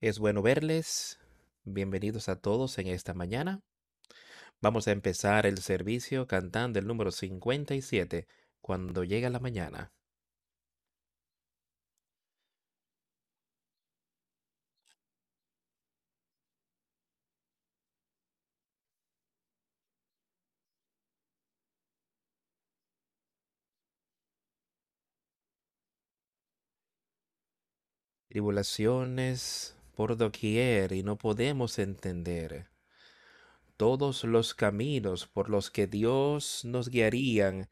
Es bueno verles. Bienvenidos a todos en esta mañana. Vamos a empezar el servicio cantando el número 57, cuando llega la mañana. Tribulaciones por doquier y no podemos entender todos los caminos por los que Dios nos guiarían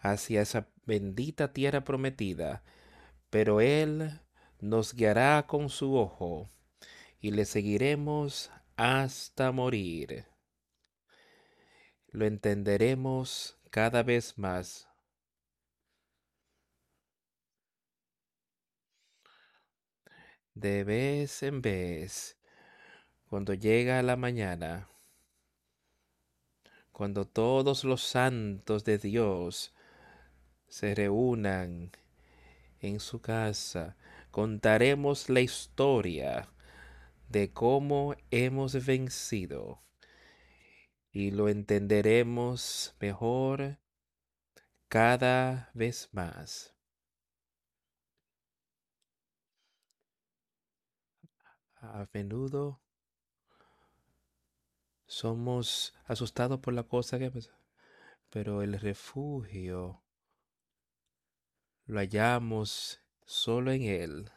hacia esa bendita tierra prometida, pero Él nos guiará con su ojo y le seguiremos hasta morir. Lo entenderemos cada vez más. De vez en vez, cuando llega la mañana, cuando todos los santos de Dios se reúnan en su casa, contaremos la historia de cómo hemos vencido y lo entenderemos mejor cada vez más. A menudo somos asustados por la cosa que pasa, pero el refugio lo hallamos solo en Él.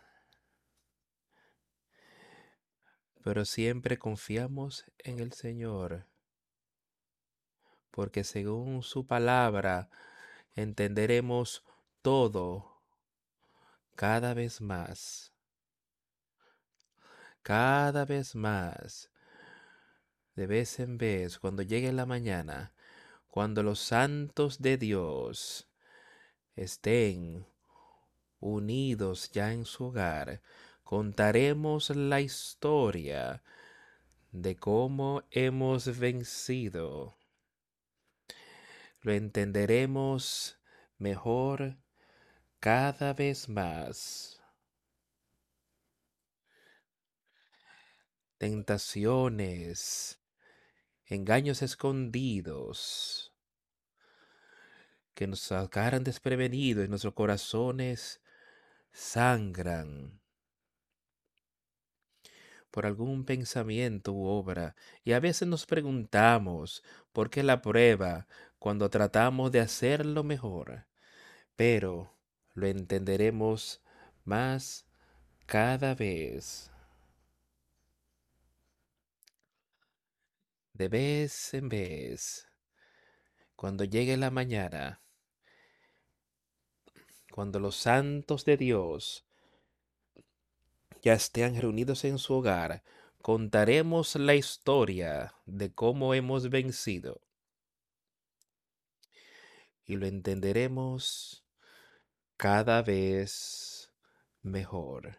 Pero siempre confiamos en el Señor, porque según su palabra entenderemos todo cada vez más, cada vez más, de vez en vez, cuando llegue la mañana, cuando los santos de Dios estén unidos ya en su hogar, contaremos la historia de cómo hemos vencido. Lo entenderemos mejor cada vez más. Tentaciones, engaños escondidos que nos sacaran desprevenidos y nuestros corazones sangran por algún pensamiento u obra, y a veces nos preguntamos por qué la prueba cuando tratamos de hacerlo mejor, pero lo entenderemos más cada vez. De vez en vez, cuando llegue la mañana, cuando los santos de Dios ya estén reunidos en su hogar, contaremos la historia de cómo hemos vencido. Y lo entenderemos cada vez mejor.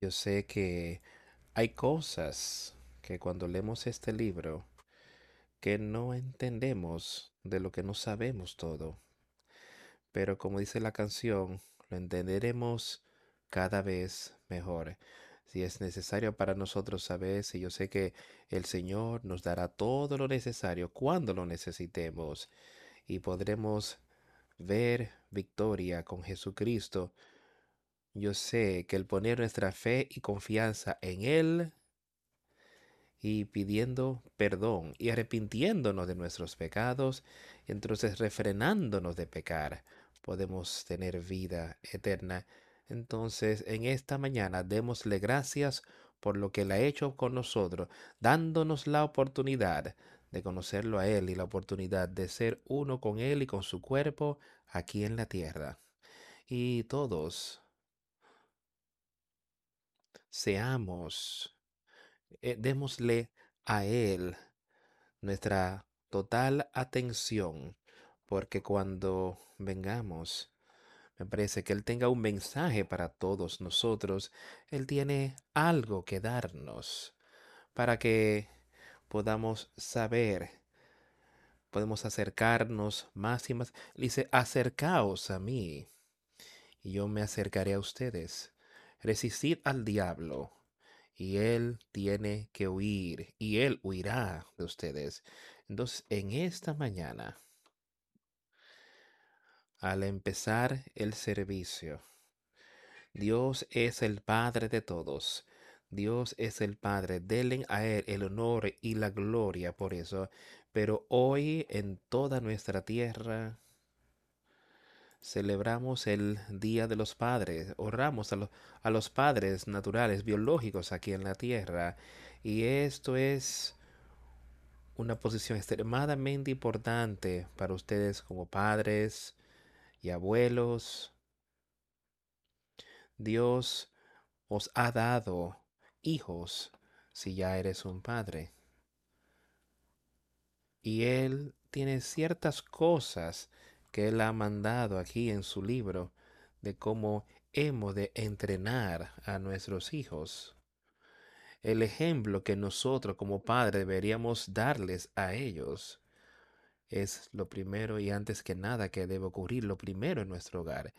Yo sé que hay cosas que cuando leemos este libro que no entendemos de lo que no sabemos todo. Pero como dice la canción, lo entenderemos cada vez mejor. Si es necesario para nosotros saber, si yo sé que el Señor nos dará todo lo necesario cuando lo necesitemos y podremos ver victoria con Jesucristo. Yo sé que el poner nuestra fe y confianza en Él y pidiendo perdón y arrepintiéndonos de nuestros pecados, entonces refrenándonos de pecar, podemos tener vida eterna. Entonces, en esta mañana, démosle gracias por lo que Él ha hecho con nosotros, dándonos la oportunidad de conocerlo a Él y la oportunidad de ser uno con Él y con su cuerpo aquí en la tierra. Y todos seamos eh, démosle a Él nuestra total atención, porque cuando vengamos, me parece que Él tenga un mensaje para todos nosotros, Él tiene algo que darnos para que podamos saber podemos acercarnos más y más. Dice, acercaos a mí y yo me acercaré a ustedes. Resistid al diablo y él tiene que huir y él huirá de ustedes. Entonces, en esta mañana, al empezar el servicio, Dios es el Padre de todos. Dios es el Padre. Denle a Él el honor y la gloria por eso. Pero hoy en toda nuestra tierra celebramos el Día de los Padres. Honramos a, a los padres naturales, biológicos aquí en la tierra. Y esto es una posición extremadamente importante para ustedes como padres y abuelos. Dios os ha dado hijos si ya eres un padre. Y Él tiene ciertas cosas que Él ha mandado aquí en su libro de cómo hemos de entrenar a nuestros hijos. El ejemplo que nosotros como padres deberíamos darles a ellos es lo primero y antes que nada que debe ocurrir, lo primero en nuestro hogar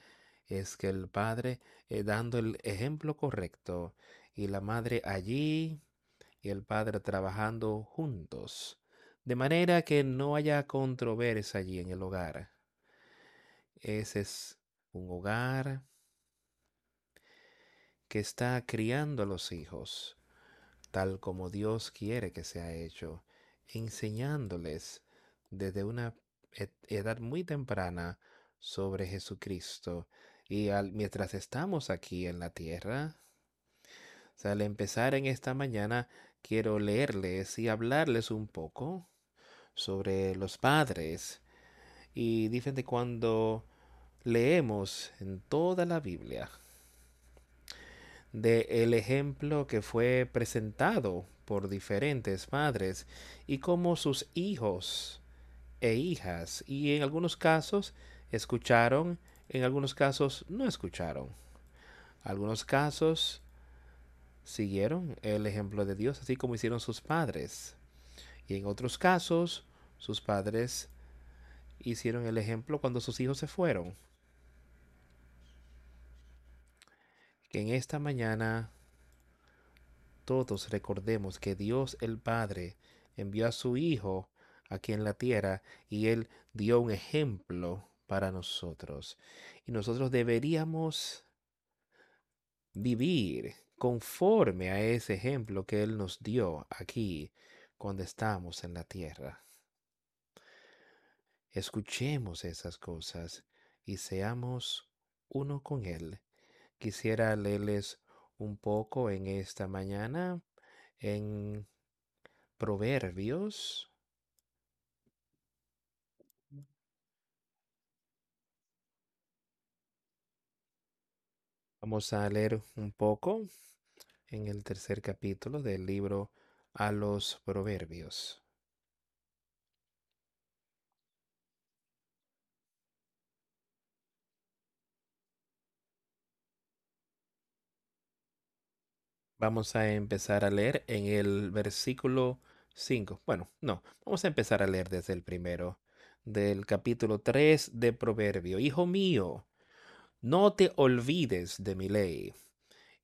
es que el padre eh, dando el ejemplo correcto y la madre allí y el padre trabajando juntos, de manera que no haya controversia allí en el hogar. Ese es un hogar que está criando a los hijos tal como Dios quiere que sea hecho, enseñándoles desde una edad muy temprana sobre Jesucristo. Y mientras estamos aquí en la tierra, al empezar en esta mañana, quiero leerles y hablarles un poco sobre los padres. Y dicen de cuando leemos en toda la Biblia de el ejemplo que fue presentado por diferentes padres y cómo sus hijos e hijas y en algunos casos escucharon, en algunos casos no escucharon. Algunos casos siguieron el ejemplo de Dios, así como hicieron sus padres. Y en otros casos, sus padres hicieron el ejemplo cuando sus hijos se fueron. Que en esta mañana todos recordemos que Dios el Padre envió a su Hijo aquí en la tierra y Él dio un ejemplo para nosotros. Y nosotros deberíamos vivir conforme a ese ejemplo que Él nos dio aquí cuando estamos en la tierra. Escuchemos esas cosas y seamos uno con Él. Quisiera leerles un poco en esta mañana en Proverbios. Vamos a leer un poco en el tercer capítulo del libro a los proverbios. Vamos a empezar a leer en el versículo 5. Bueno, no, vamos a empezar a leer desde el primero, del capítulo 3 de Proverbio. Hijo mío, no te olvides de mi ley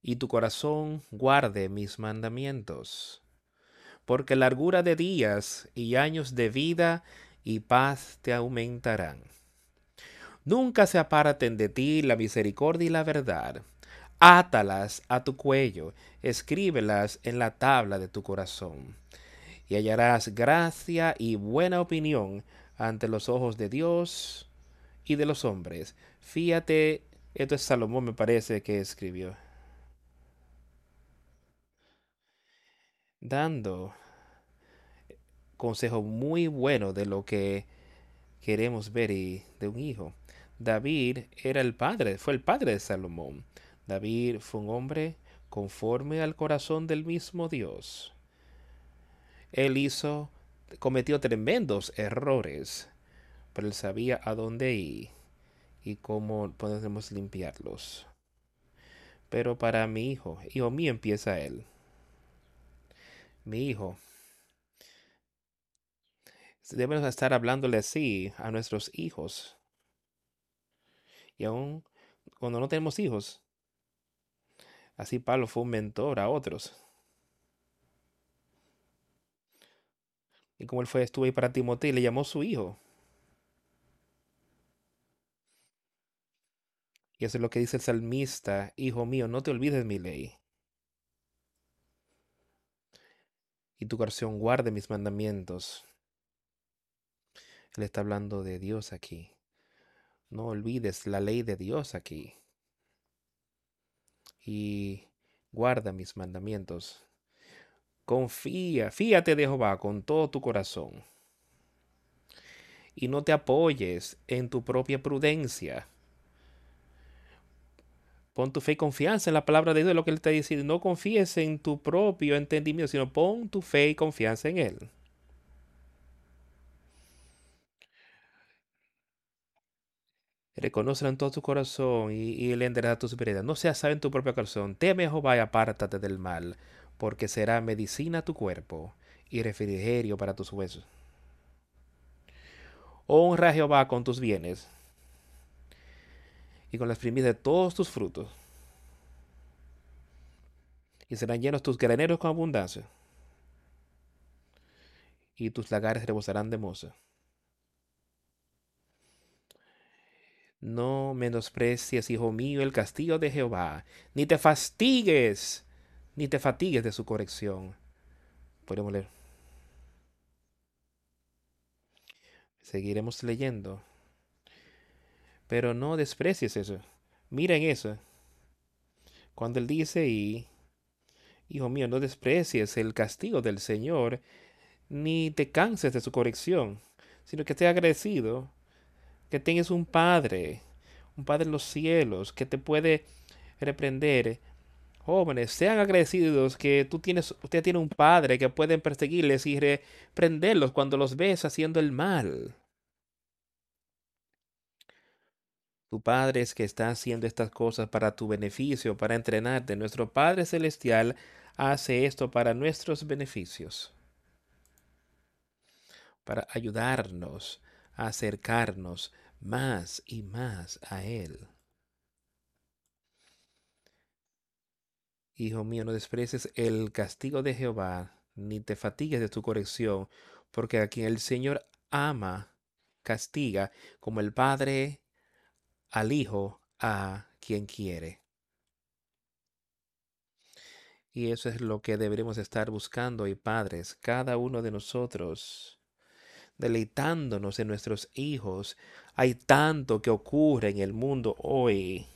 y tu corazón guarde mis mandamientos. Porque largura de días y años de vida y paz te aumentarán. Nunca se aparten de ti la misericordia y la verdad. Átalas a tu cuello, escríbelas en la tabla de tu corazón. Y hallarás gracia y buena opinión ante los ojos de Dios y de los hombres. Fíjate, esto es Salomón me parece que escribió. dando consejo muy bueno de lo que queremos ver de un hijo. David era el padre, fue el padre de Salomón. David fue un hombre conforme al corazón del mismo Dios. Él hizo, cometió tremendos errores, pero él sabía a dónde ir y cómo podemos limpiarlos. Pero para mi hijo, hijo mío empieza él mi hijo, Debemos estar hablándole así a nuestros hijos. Y aún cuando no tenemos hijos, así Pablo fue un mentor a otros. Y como él fue, estuvo ahí para Timoteo y le llamó su hijo. Y eso es lo que dice el salmista, Hijo mío, no te olvides mi ley. Y tu corazón guarde mis mandamientos. Él está hablando de Dios aquí. No olvides la ley de Dios aquí. Y guarda mis mandamientos. Confía, fíate de Jehová con todo tu corazón. Y no te apoyes en tu propia prudencia. Pon tu fe y confianza en la palabra de Dios, lo que Él está diciendo. No confíes en tu propio entendimiento, sino pon tu fe y confianza en Él. Reconócelo en todo tu corazón y, y Él enderezará tus veredas. No seas sabio en tu propio corazón. Teme Jehová y apártate del mal, porque será medicina a tu cuerpo y refrigerio para tus huesos. Honra a Jehová con tus bienes y con las primicias de todos tus frutos. Y serán llenos tus graneros con abundancia. Y tus lagares rebosarán de moza. No menosprecies, hijo mío, el castigo de Jehová, ni te fastigues, ni te fatigues de su corrección. Podemos leer. Seguiremos leyendo. Pero no desprecies eso. Miren eso. Cuando él dice, y, hijo mío, no desprecies el castigo del Señor, ni te canses de su corrección, sino que esté agradecido, que tengas un Padre, un Padre en los cielos, que te puede reprender. Jóvenes, sean agradecidos que tú tienes, usted tiene un Padre que pueden perseguirles y reprenderlos cuando los ves haciendo el mal. Tu Padre es que está haciendo estas cosas para tu beneficio, para entrenarte. Nuestro Padre Celestial hace esto para nuestros beneficios, para ayudarnos acercarnos más y más a Él. Hijo mío, no desprecies el castigo de Jehová, ni te fatigues de tu corrección, porque a quien el Señor ama, castiga, como el Padre al Hijo a quien quiere. Y eso es lo que deberemos estar buscando y padres, cada uno de nosotros, deleitándonos en nuestros hijos. Hay tanto que ocurre en el mundo hoy.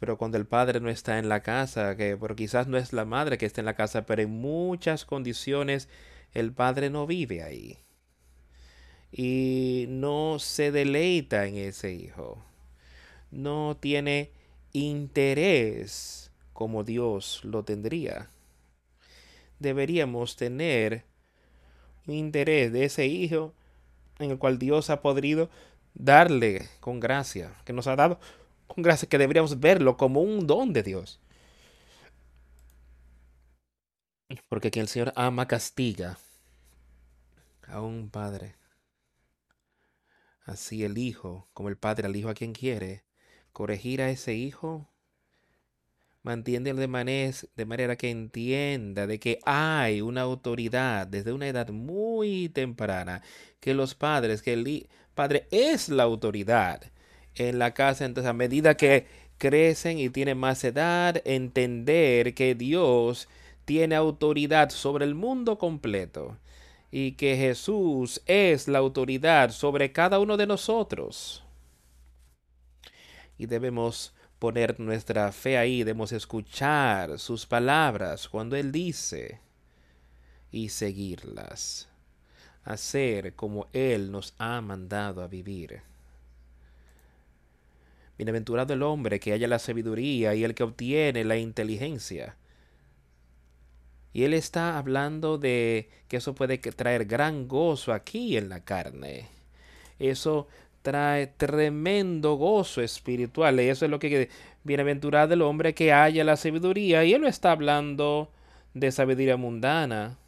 Pero cuando el padre no está en la casa, que por quizás no es la madre que está en la casa, pero en muchas condiciones el padre no vive ahí y no se deleita en ese hijo. No tiene interés como Dios lo tendría. Deberíamos tener interés de ese hijo en el cual Dios ha podido darle con gracia, que nos ha dado con gracia, que deberíamos verlo como un don de Dios. Porque quien el Señor ama castiga a un padre Así el Hijo, como el Padre al Hijo a quien quiere, corregir a ese Hijo, mantiene de manera, de manera que entienda de que hay una autoridad desde una edad muy temprana, que los padres, que el Padre es la autoridad en la casa, entonces a medida que crecen y tienen más edad, entender que Dios tiene autoridad sobre el mundo completo y que Jesús es la autoridad sobre cada uno de nosotros. Y debemos poner nuestra fe ahí, debemos escuchar sus palabras cuando Él dice y seguirlas, hacer como Él nos ha mandado a vivir. Bienaventurado el hombre que haya la sabiduría y el que obtiene la inteligencia y él está hablando de que eso puede traer gran gozo aquí en la carne. Eso trae tremendo gozo espiritual. Y eso es lo que bienaventurado el hombre que haya la sabiduría. Y él no está hablando de sabiduría mundana.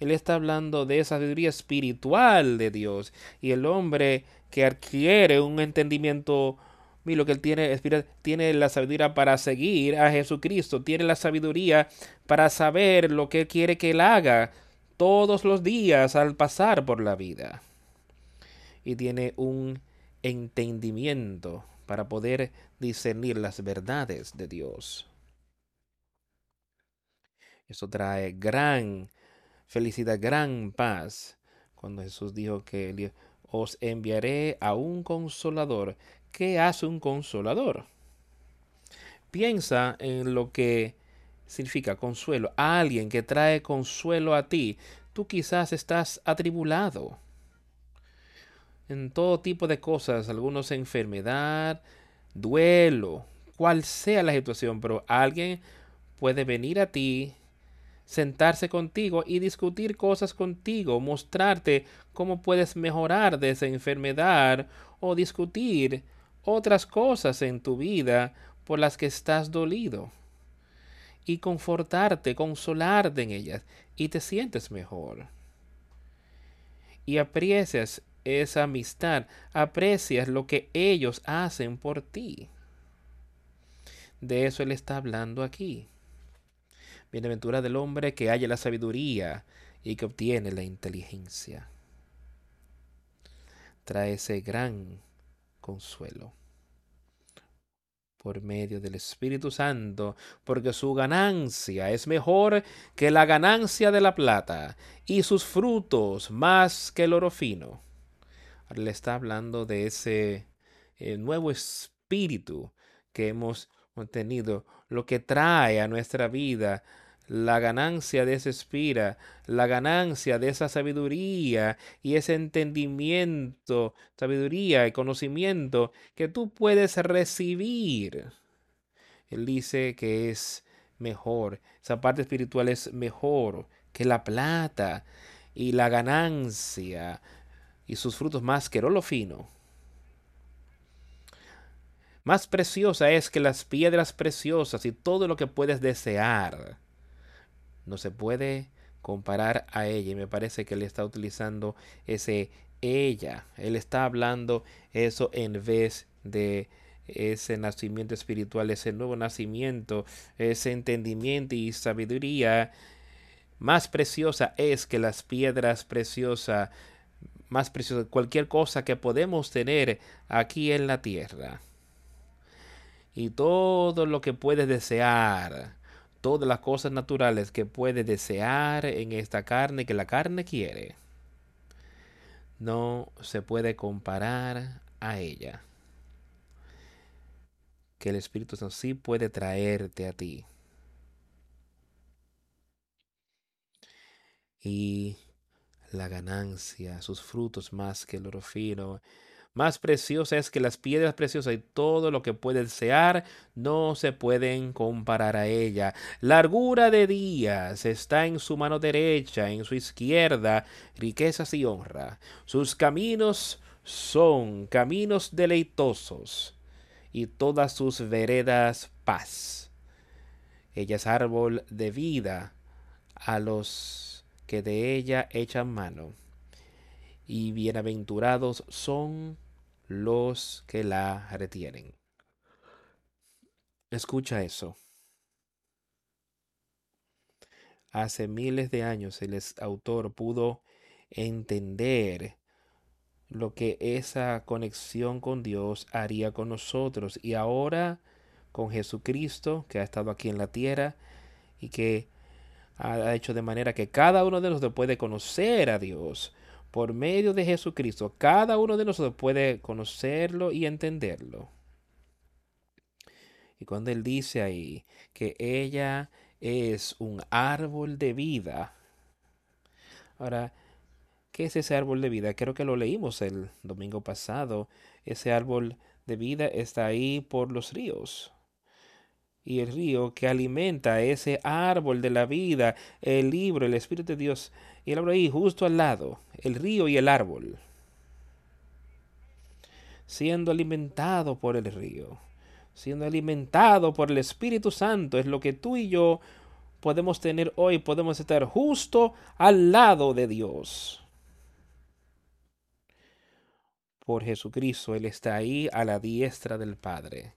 Él está hablando de sabiduría espiritual de Dios. Y el hombre que adquiere un entendimiento Mira, lo que él tiene, tiene la sabiduría para seguir a Jesucristo, tiene la sabiduría para saber lo que quiere que él haga todos los días al pasar por la vida. Y tiene un entendimiento para poder discernir las verdades de Dios. Eso trae gran felicidad, gran paz. Cuando Jesús dijo que os enviaré a un consolador. ¿Qué hace un consolador? Piensa en lo que significa consuelo. alguien que trae consuelo a ti. Tú quizás estás atribulado en todo tipo de cosas, algunos enfermedad, duelo, cual sea la situación, pero alguien puede venir a ti, sentarse contigo y discutir cosas contigo, mostrarte cómo puedes mejorar de esa enfermedad o discutir otras cosas en tu vida por las que estás dolido y confortarte, consolarte en ellas y te sientes mejor. Y aprecias esa amistad, aprecias lo que ellos hacen por ti. De eso él está hablando aquí. Bienaventura del hombre que haya la sabiduría y que obtiene la inteligencia. Trae ese gran consuelo por medio del Espíritu Santo, porque su ganancia es mejor que la ganancia de la plata y sus frutos más que el oro fino le está hablando de ese eh, nuevo espíritu que hemos obtenido, lo que trae a nuestra vida la ganancia de ese espíritu, la ganancia de esa sabiduría y ese entendimiento, sabiduría y conocimiento que tú puedes recibir. Él dice que es mejor, esa parte espiritual es mejor que la plata y la ganancia y sus frutos más que lo fino. Más preciosa es que las piedras preciosas y todo lo que puedes desear. No se puede comparar a ella y me parece que él está utilizando ese ella. Él está hablando eso en vez de ese nacimiento espiritual, ese nuevo nacimiento, ese entendimiento y sabiduría más preciosa es que las piedras preciosas más precioso, cualquier cosa que podemos tener aquí en la tierra. Y todo lo que puedes desear, todas las cosas naturales que puedes desear en esta carne que la carne quiere, no se puede comparar a ella. Que el Espíritu Santo sí puede traerte a ti. Y la ganancia, sus frutos más que el oro fino. Más preciosa es que las piedras preciosas y todo lo que puede desear no se pueden comparar a ella. Largura de días está en su mano derecha, en su izquierda, riquezas y honra. Sus caminos son caminos deleitosos y todas sus veredas paz. Ella es árbol de vida a los que de ella echan mano, y bienaventurados son los que la retienen. Escucha eso. Hace miles de años el autor pudo entender lo que esa conexión con Dios haría con nosotros y ahora con Jesucristo que ha estado aquí en la tierra y que ha hecho de manera que cada uno de nosotros puede conocer a Dios por medio de Jesucristo. Cada uno de nosotros puede conocerlo y entenderlo. Y cuando Él dice ahí que ella es un árbol de vida. Ahora, ¿qué es ese árbol de vida? Creo que lo leímos el domingo pasado. Ese árbol de vida está ahí por los ríos y el río que alimenta ese árbol de la vida, el libro, el Espíritu de Dios. Y el árbol ahí justo al lado, el río y el árbol. Siendo alimentado por el río, siendo alimentado por el Espíritu Santo, es lo que tú y yo podemos tener hoy, podemos estar justo al lado de Dios. Por Jesucristo, Él está ahí a la diestra del Padre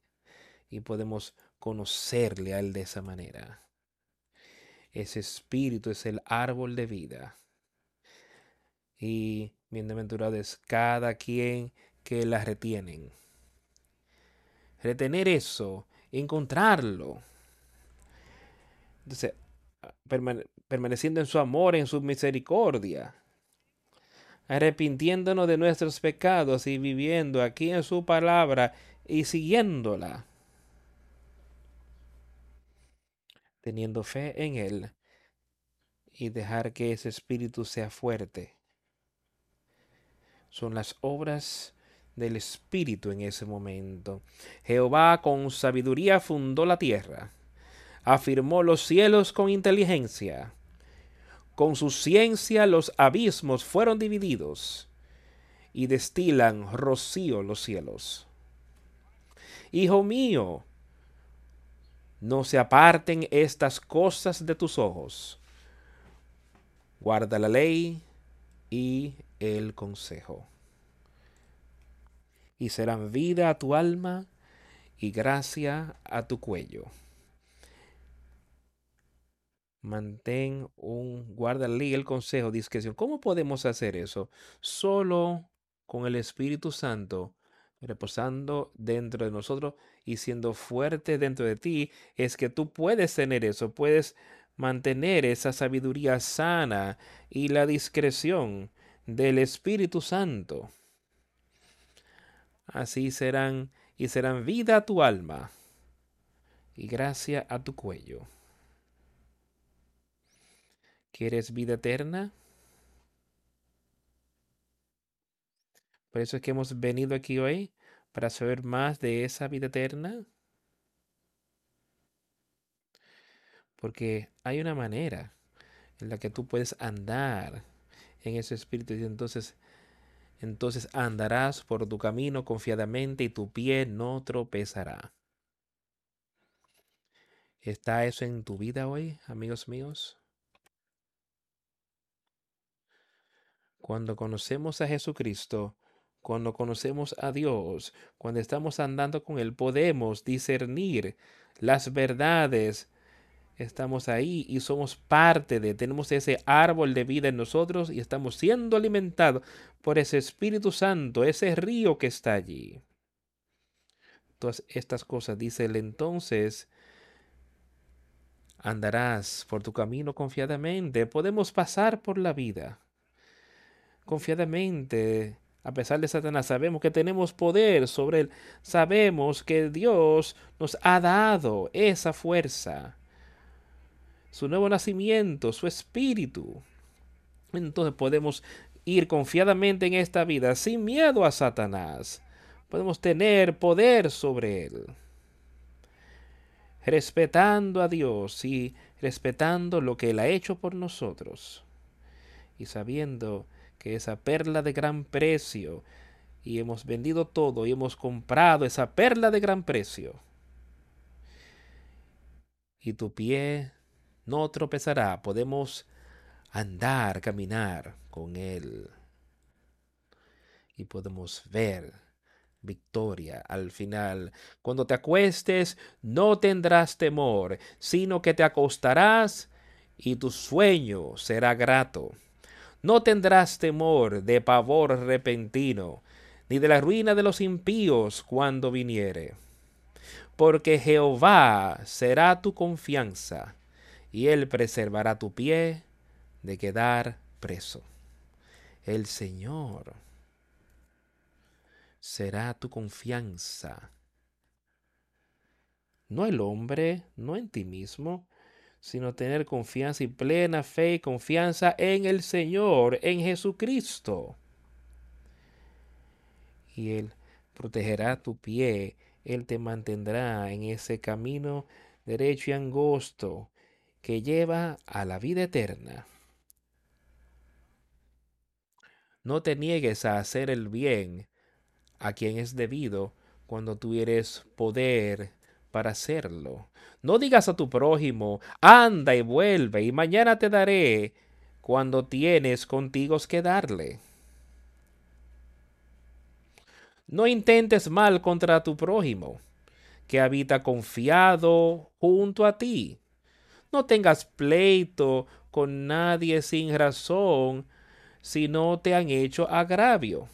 y podemos conocerle a Él de esa manera. Ese espíritu es el árbol de vida. Y bienaventurado es cada quien que la retienen. Retener eso, encontrarlo. Entonces, permaneciendo en su amor, en su misericordia, arrepintiéndonos de nuestros pecados y viviendo aquí en su palabra y siguiéndola. Teniendo fe en Él y dejar que ese espíritu sea fuerte. Son las obras del espíritu en ese momento. Jehová con sabiduría fundó la tierra, afirmó los cielos con inteligencia. Con su ciencia los abismos fueron divididos y destilan rocío los cielos. Hijo mío, no se aparten estas cosas de tus ojos. Guarda la ley y el consejo. Y serán vida a tu alma y gracia a tu cuello. Mantén un, guarda la ley y el consejo, discreción. ¿Cómo podemos hacer eso? Solo con el Espíritu Santo reposando dentro de nosotros y siendo fuerte dentro de ti, es que tú puedes tener eso, puedes mantener esa sabiduría sana y la discreción del Espíritu Santo. Así serán y serán vida a tu alma y gracia a tu cuello. ¿Quieres vida eterna? Por eso es que hemos venido aquí hoy para saber más de esa vida eterna. Porque hay una manera en la que tú puedes andar en ese espíritu y entonces entonces andarás por tu camino confiadamente y tu pie no tropezará. ¿Está eso en tu vida hoy, amigos míos? Cuando conocemos a Jesucristo, cuando conocemos a Dios, cuando estamos andando con Él, podemos discernir las verdades. Estamos ahí y somos parte de, tenemos ese árbol de vida en nosotros y estamos siendo alimentados por ese Espíritu Santo, ese río que está allí. Todas estas cosas, dice él entonces, andarás por tu camino confiadamente. Podemos pasar por la vida confiadamente a pesar de Satanás, sabemos que tenemos poder sobre él. Sabemos que Dios nos ha dado esa fuerza, su nuevo nacimiento, su espíritu. Entonces podemos ir confiadamente en esta vida sin miedo a Satanás. Podemos tener poder sobre él. Respetando a Dios y respetando lo que él ha hecho por nosotros. Y sabiendo que esa perla de gran precio, y hemos vendido todo y hemos comprado esa perla de gran precio. Y tu pie no tropezará, podemos andar, caminar con Él. Y podemos ver victoria al final. Cuando te acuestes, no tendrás temor, sino que te acostarás y tu sueño será grato. No tendrás temor de pavor repentino, ni de la ruina de los impíos cuando viniere. Porque Jehová será tu confianza, y él preservará tu pie de quedar preso. El Señor será tu confianza. No el hombre, no en ti mismo, sino tener confianza y plena fe y confianza en el Señor, en Jesucristo. Y Él protegerá tu pie, Él te mantendrá en ese camino derecho y angosto que lleva a la vida eterna. No te niegues a hacer el bien a quien es debido cuando tú eres poder para hacerlo. No digas a tu prójimo, anda y vuelve, y mañana te daré cuando tienes contigo que darle. No intentes mal contra tu prójimo, que habita confiado junto a ti. No tengas pleito con nadie sin razón si no te han hecho agravio.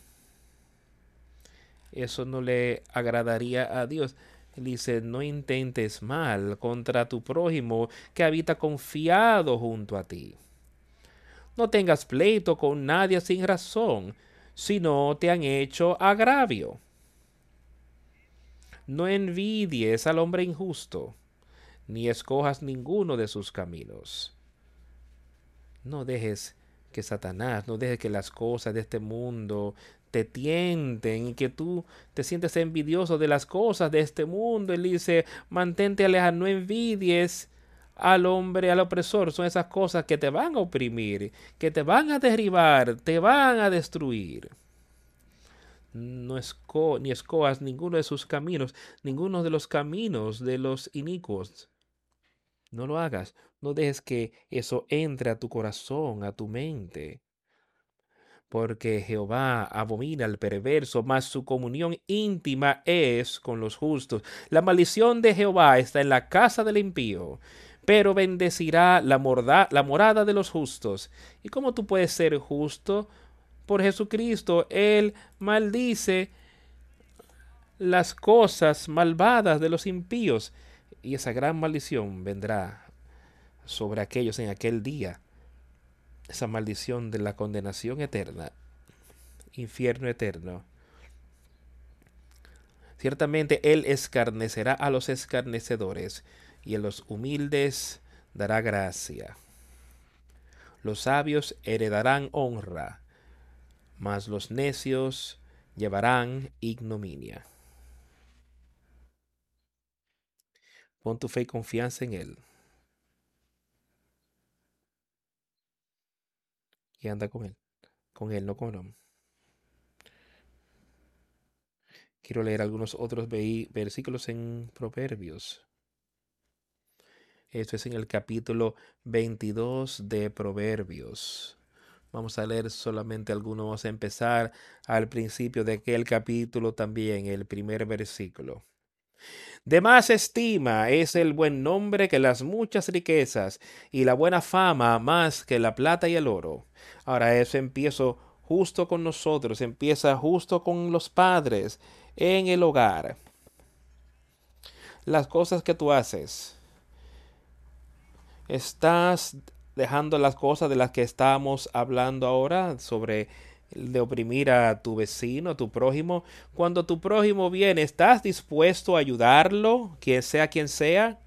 Eso no le agradaría a Dios. Dice, no intentes mal contra tu prójimo que habita confiado junto a ti. No tengas pleito con nadie sin razón, si no te han hecho agravio. No envidies al hombre injusto, ni escojas ninguno de sus caminos. No dejes que Satanás, no dejes que las cosas de este mundo te tienten y que tú te sientes envidioso de las cosas de este mundo. Él dice, mantente alejado, no envidies al hombre, al opresor. Son esas cosas que te van a oprimir, que te van a derribar, te van a destruir. No esco ni escoas ninguno de sus caminos, ninguno de los caminos de los inicuos. No lo hagas. No dejes que eso entre a tu corazón, a tu mente. Porque Jehová abomina al perverso, mas su comunión íntima es con los justos. La maldición de Jehová está en la casa del impío, pero bendecirá la, la morada de los justos. ¿Y cómo tú puedes ser justo? Por Jesucristo, Él maldice las cosas malvadas de los impíos y esa gran maldición vendrá sobre aquellos en aquel día. Esa maldición de la condenación eterna, infierno eterno. Ciertamente Él escarnecerá a los escarnecedores y a los humildes dará gracia. Los sabios heredarán honra, mas los necios llevarán ignominia. Pon tu fe y confianza en Él. Y anda con Él. Con Él, no con. Quiero leer algunos otros versículos en Proverbios. Esto es en el capítulo 22 de Proverbios. Vamos a leer solamente algunos. Vamos a empezar al principio de aquel capítulo también, el primer versículo. De más estima es el buen nombre que las muchas riquezas y la buena fama más que la plata y el oro. Ahora eso empieza justo con nosotros, empieza justo con los padres en el hogar. Las cosas que tú haces. Estás dejando las cosas de las que estamos hablando ahora sobre de oprimir a tu vecino, a tu prójimo. Cuando tu prójimo viene, ¿estás dispuesto a ayudarlo, quien sea quien sea?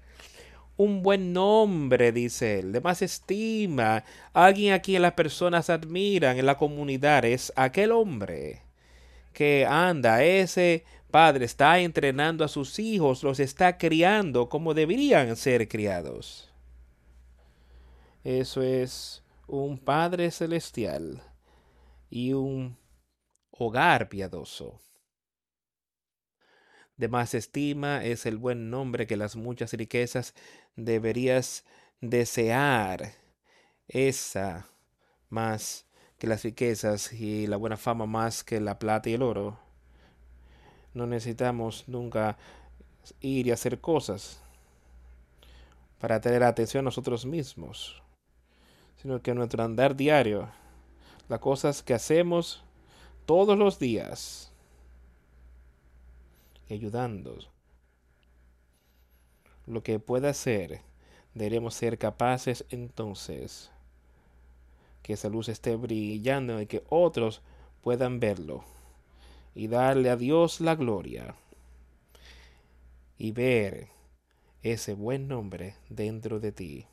Un buen nombre, dice él, de más estima, alguien a quien las personas admiran en la comunidad, es aquel hombre que anda, ese padre está entrenando a sus hijos, los está criando como deberían ser criados. Eso es un Padre Celestial y un hogar piadoso. De más estima es el buen nombre que las muchas riquezas deberías desear. Esa más que las riquezas y la buena fama más que la plata y el oro. No necesitamos nunca ir y hacer cosas para tener atención a nosotros mismos, sino que nuestro andar diario las cosas que hacemos todos los días, ayudando. Lo que pueda hacer, debemos ser capaces entonces que esa luz esté brillando y que otros puedan verlo. Y darle a Dios la gloria. Y ver ese buen nombre dentro de ti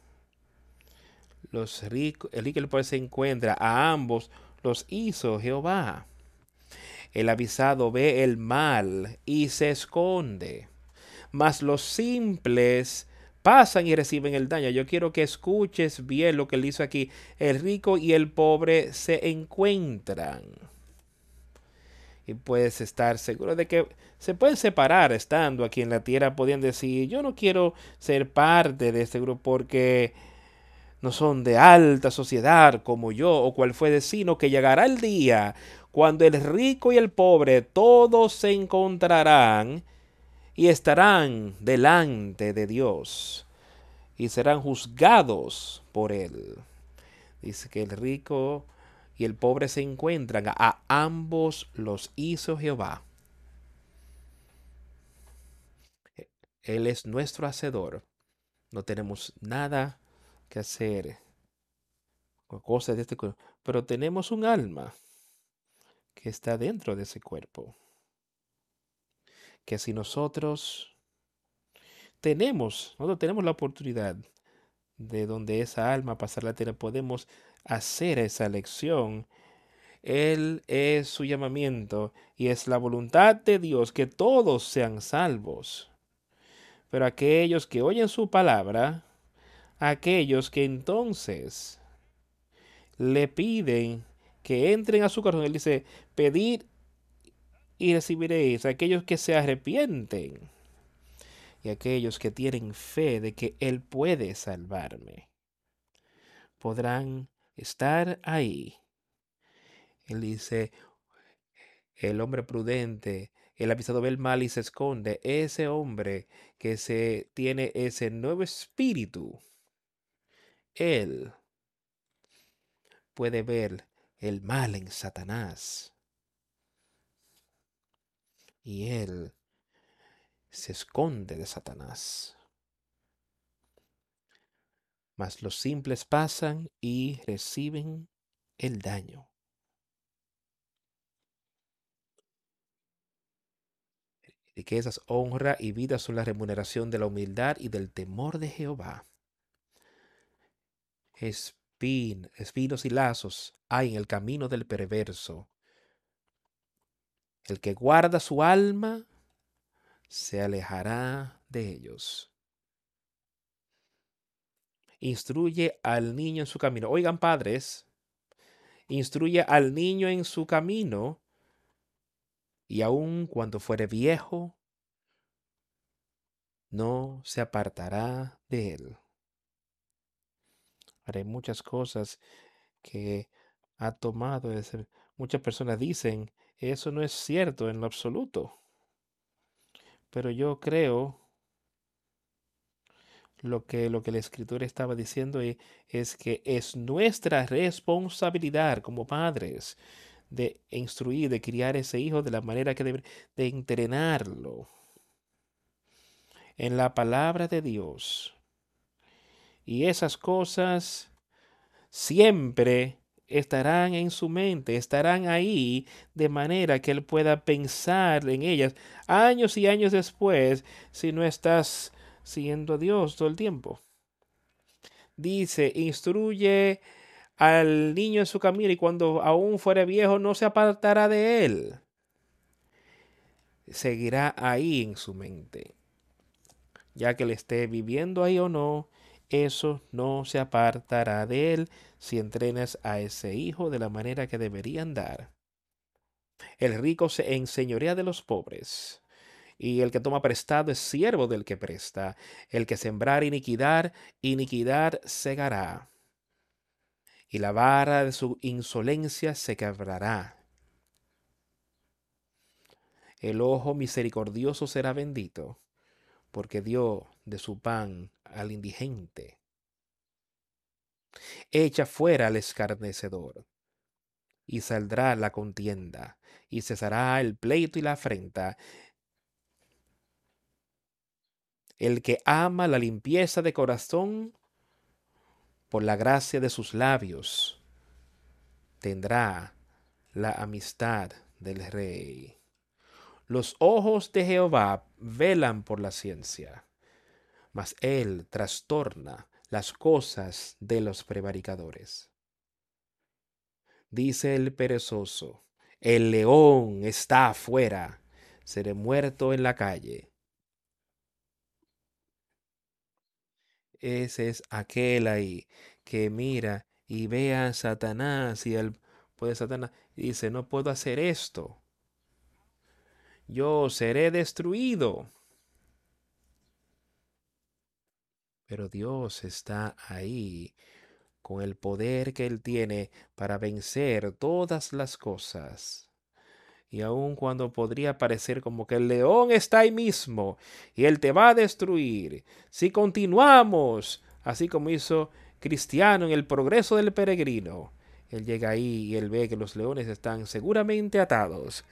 los ricos, el rico y el pobre se encuentra, a ambos los hizo Jehová. El avisado ve el mal y se esconde, mas los simples pasan y reciben el daño. Yo quiero que escuches bien lo que él hizo aquí. El rico y el pobre se encuentran. y puedes estar seguro de que se pueden separar estando aquí en la tierra. Podían decir, yo no quiero ser parte de este grupo porque no son de alta sociedad como yo o cual fue sino que llegará el día cuando el rico y el pobre todos se encontrarán y estarán delante de Dios y serán juzgados por él. Dice que el rico y el pobre se encuentran, a ambos los hizo Jehová. Él es nuestro hacedor. No tenemos nada que hacer cosas de este cuerpo, pero tenemos un alma que está dentro de ese cuerpo. Que si nosotros tenemos, nosotros tenemos la oportunidad de donde esa alma pasar la tierra, podemos hacer esa lección. Él es su llamamiento y es la voluntad de Dios que todos sean salvos. Pero aquellos que oyen su palabra, aquellos que entonces le piden que entren a su corazón, él dice, pedir y recibiréis, aquellos que se arrepienten y aquellos que tienen fe de que Él puede salvarme, podrán estar ahí. Él dice, el hombre prudente, el avisado ve el mal y se esconde, ese hombre que se tiene ese nuevo espíritu, él puede ver el mal en Satanás. Y él se esconde de Satanás. Mas los simples pasan y reciben el daño. Riquezas, honra y vida son la remuneración de la humildad y del temor de Jehová. Espin, espinos y lazos hay en el camino del perverso. El que guarda su alma se alejará de ellos. Instruye al niño en su camino. Oigan, padres, instruye al niño en su camino, y aun cuando fuere viejo, no se apartará de él. Haré muchas cosas que ha tomado. Muchas personas dicen, eso no es cierto en lo absoluto. Pero yo creo lo que, lo que el escritor estaba diciendo e, es que es nuestra responsabilidad como padres de instruir, de criar ese hijo de la manera que debe, de entrenarlo en la palabra de Dios. Y esas cosas siempre estarán en su mente, estarán ahí de manera que él pueda pensar en ellas años y años después si no estás siguiendo a Dios todo el tiempo. Dice, instruye al niño en su camino y cuando aún fuere viejo no se apartará de él. Seguirá ahí en su mente. Ya que le esté viviendo ahí o no, eso no se apartará de él si entrenas a ese hijo de la manera que debería andar. El rico se enseñorea de los pobres, y el que toma prestado es siervo del que presta. El que sembrar iniquidad, iniquidad segará. Y la vara de su insolencia se quebrará. El ojo misericordioso será bendito, porque dio de su pan al indigente. Echa fuera al escarnecedor, y saldrá la contienda, y cesará el pleito y la afrenta. El que ama la limpieza de corazón, por la gracia de sus labios, tendrá la amistad del rey. Los ojos de Jehová velan por la ciencia mas él trastorna las cosas de los prevaricadores. Dice el perezoso, el león está afuera, seré muerto en la calle. Ese es aquel ahí que mira y ve a Satanás y él puede Satanás y dice, no puedo hacer esto. yo seré destruido. Pero Dios está ahí con el poder que Él tiene para vencer todas las cosas. Y aun cuando podría parecer como que el león está ahí mismo y Él te va a destruir, si continuamos, así como hizo Cristiano en el progreso del peregrino, Él llega ahí y Él ve que los leones están seguramente atados,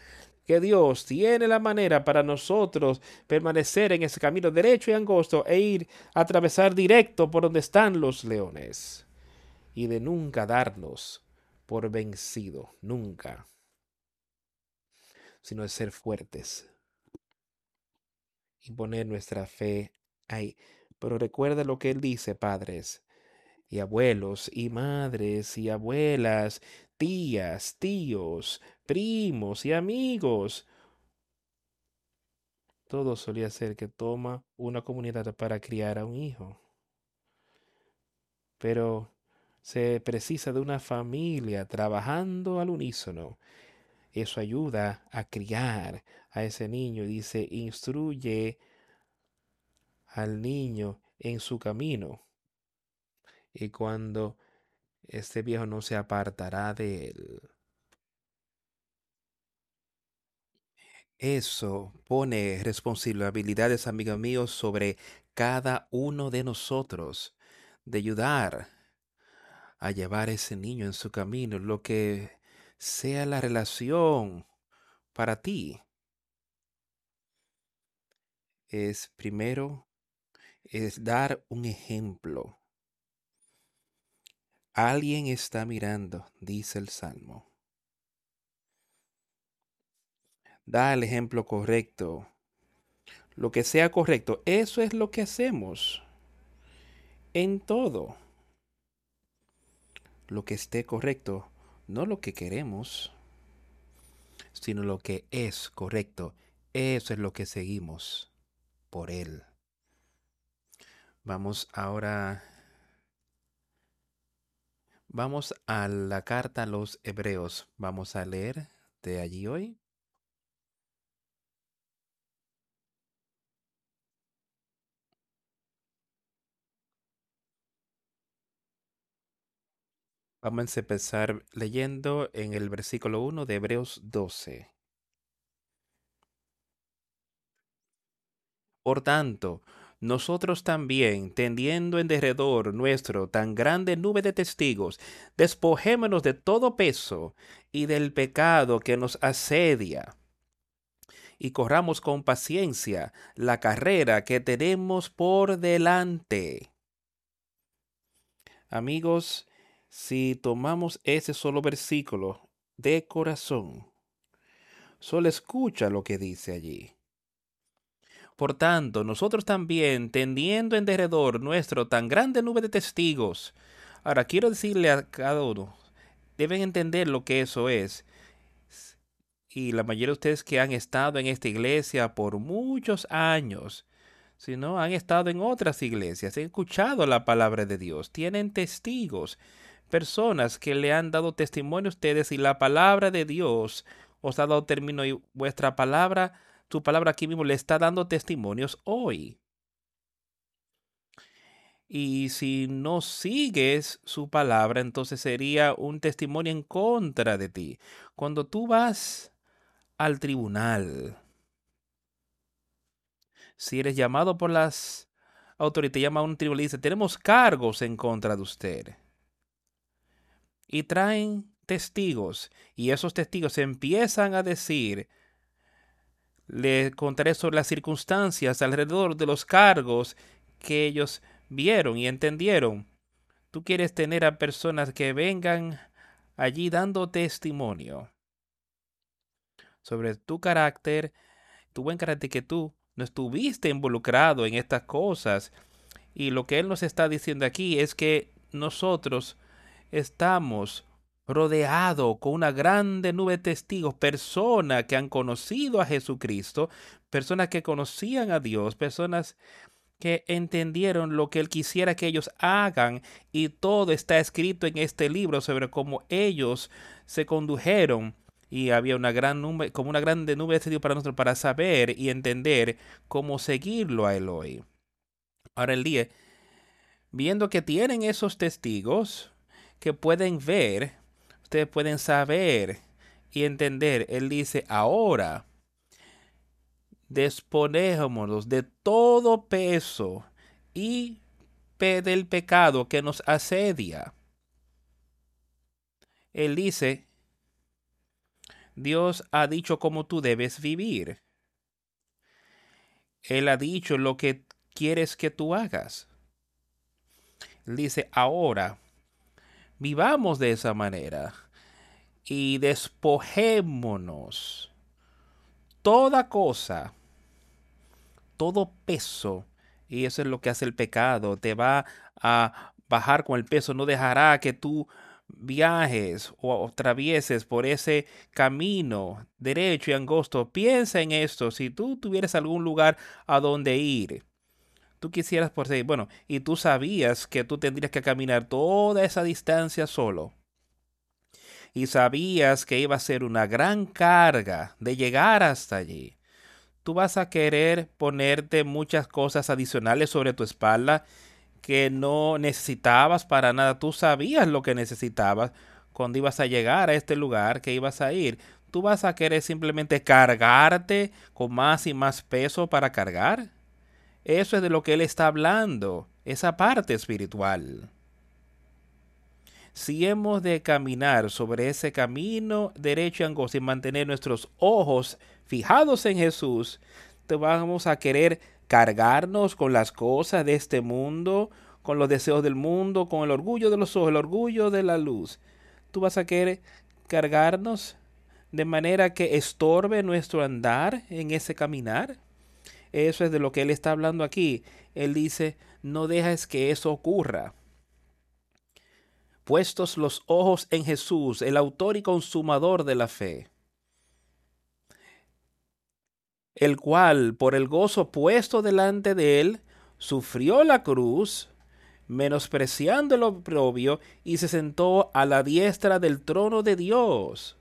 que Dios tiene la manera para nosotros permanecer en ese camino derecho y angosto e ir a atravesar directo por donde están los leones y de nunca darnos por vencido, nunca, sino de ser fuertes y poner nuestra fe ahí. Pero recuerda lo que Él dice, padres y abuelos y madres y abuelas, tías, tíos, primos y amigos. Todo solía ser que toma una comunidad para criar a un hijo. Pero se precisa de una familia trabajando al unísono. Eso ayuda a criar a ese niño. Dice, instruye al niño en su camino. Y cuando este viejo no se apartará de él. Eso pone responsabilidades, amigos míos, sobre cada uno de nosotros de ayudar a llevar a ese niño en su camino, lo que sea la relación para ti. Es primero, es dar un ejemplo. Alguien está mirando, dice el Salmo. Da el ejemplo correcto. Lo que sea correcto, eso es lo que hacemos en todo lo que esté correcto, no lo que queremos, sino lo que es correcto. Eso es lo que seguimos por Él. Vamos ahora, vamos a la carta a los hebreos. Vamos a leer de allí hoy. Vamos a empezar leyendo en el versículo 1 de Hebreos 12. Por tanto, nosotros también, tendiendo en derredor nuestro tan grande nube de testigos, despojémonos de todo peso y del pecado que nos asedia, y corramos con paciencia la carrera que tenemos por delante. Amigos, si tomamos ese solo versículo de corazón, solo escucha lo que dice allí. Por tanto, nosotros también, tendiendo en derredor nuestro tan grande nube de testigos, ahora quiero decirle a cada uno, deben entender lo que eso es. Y la mayoría de ustedes que han estado en esta iglesia por muchos años, si no, han estado en otras iglesias, han escuchado la palabra de Dios, tienen testigos personas que le han dado testimonio a ustedes y la palabra de Dios os ha dado término y vuestra palabra, tu palabra aquí mismo le está dando testimonios hoy. Y si no sigues su palabra, entonces sería un testimonio en contra de ti. Cuando tú vas al tribunal, si eres llamado por las autoridades, llama a un tribunal y dice, tenemos cargos en contra de usted y traen testigos y esos testigos empiezan a decir, le contaré sobre las circunstancias alrededor de los cargos que ellos vieron y entendieron. Tú quieres tener a personas que vengan allí dando testimonio sobre tu carácter, tu buen carácter, que tú no estuviste involucrado en estas cosas. Y lo que Él nos está diciendo aquí es que nosotros estamos rodeados con una grande nube de testigos, personas que han conocido a Jesucristo, personas que conocían a Dios, personas que entendieron lo que Él quisiera que ellos hagan y todo está escrito en este libro sobre cómo ellos se condujeron y había una gran nube, como una grande nube de testigo para nosotros para saber y entender cómo seguirlo a él hoy. Ahora el día, viendo que tienen esos testigos que pueden ver, ustedes pueden saber y entender. Él dice, ahora disponémonos de todo peso y del pecado que nos asedia. Él dice, Dios ha dicho cómo tú debes vivir. Él ha dicho lo que quieres que tú hagas. Él dice, ahora, vivamos de esa manera y despojémonos toda cosa, todo peso. Y eso es lo que hace el pecado. Te va a bajar con el peso. No dejará que tú viajes o travieses por ese camino derecho y angosto. Piensa en esto. Si tú tuvieras algún lugar a donde ir, tú quisieras por seguir. Bueno, y tú sabías que tú tendrías que caminar toda esa distancia solo y sabías que iba a ser una gran carga de llegar hasta allí, tú vas a querer ponerte muchas cosas adicionales sobre tu espalda que no necesitabas para nada. Tú sabías lo que necesitabas cuando ibas a llegar a este lugar que ibas a ir. Tú vas a querer simplemente cargarte con más y más peso para cargar. Eso es de lo que él está hablando, esa parte espiritual si hemos de caminar sobre ese camino derecho y angosto y mantener nuestros ojos fijados en Jesús, te vamos a querer cargarnos con las cosas de este mundo, con los deseos del mundo, con el orgullo de los ojos, el orgullo de la luz. Tú vas a querer cargarnos de manera que estorbe nuestro andar en ese caminar. Eso es de lo que él está hablando aquí. Él dice, no dejes que eso ocurra puestos los ojos en Jesús, el autor y consumador de la fe, el cual, por el gozo puesto delante de él, sufrió la cruz, menospreciando el oprobio, y se sentó a la diestra del trono de Dios.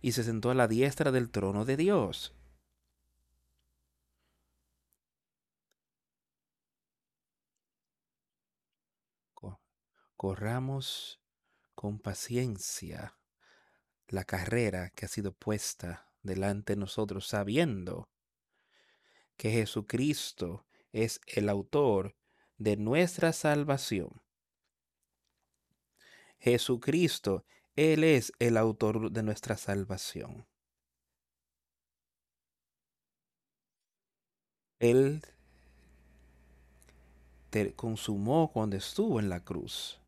Y se sentó a la diestra del trono de Dios. Corramos con paciencia la carrera que ha sido puesta delante de nosotros, sabiendo que Jesucristo es el autor de nuestra salvación. Jesucristo, Él es el autor de nuestra salvación. Él te consumó cuando estuvo en la cruz.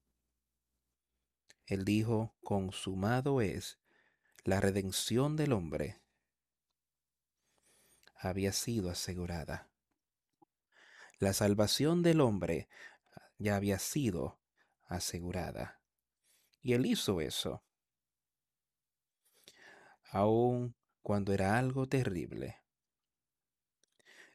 Él dijo, consumado es la redención del hombre. Había sido asegurada. La salvación del hombre ya había sido asegurada. Y él hizo eso. Aun cuando era algo terrible.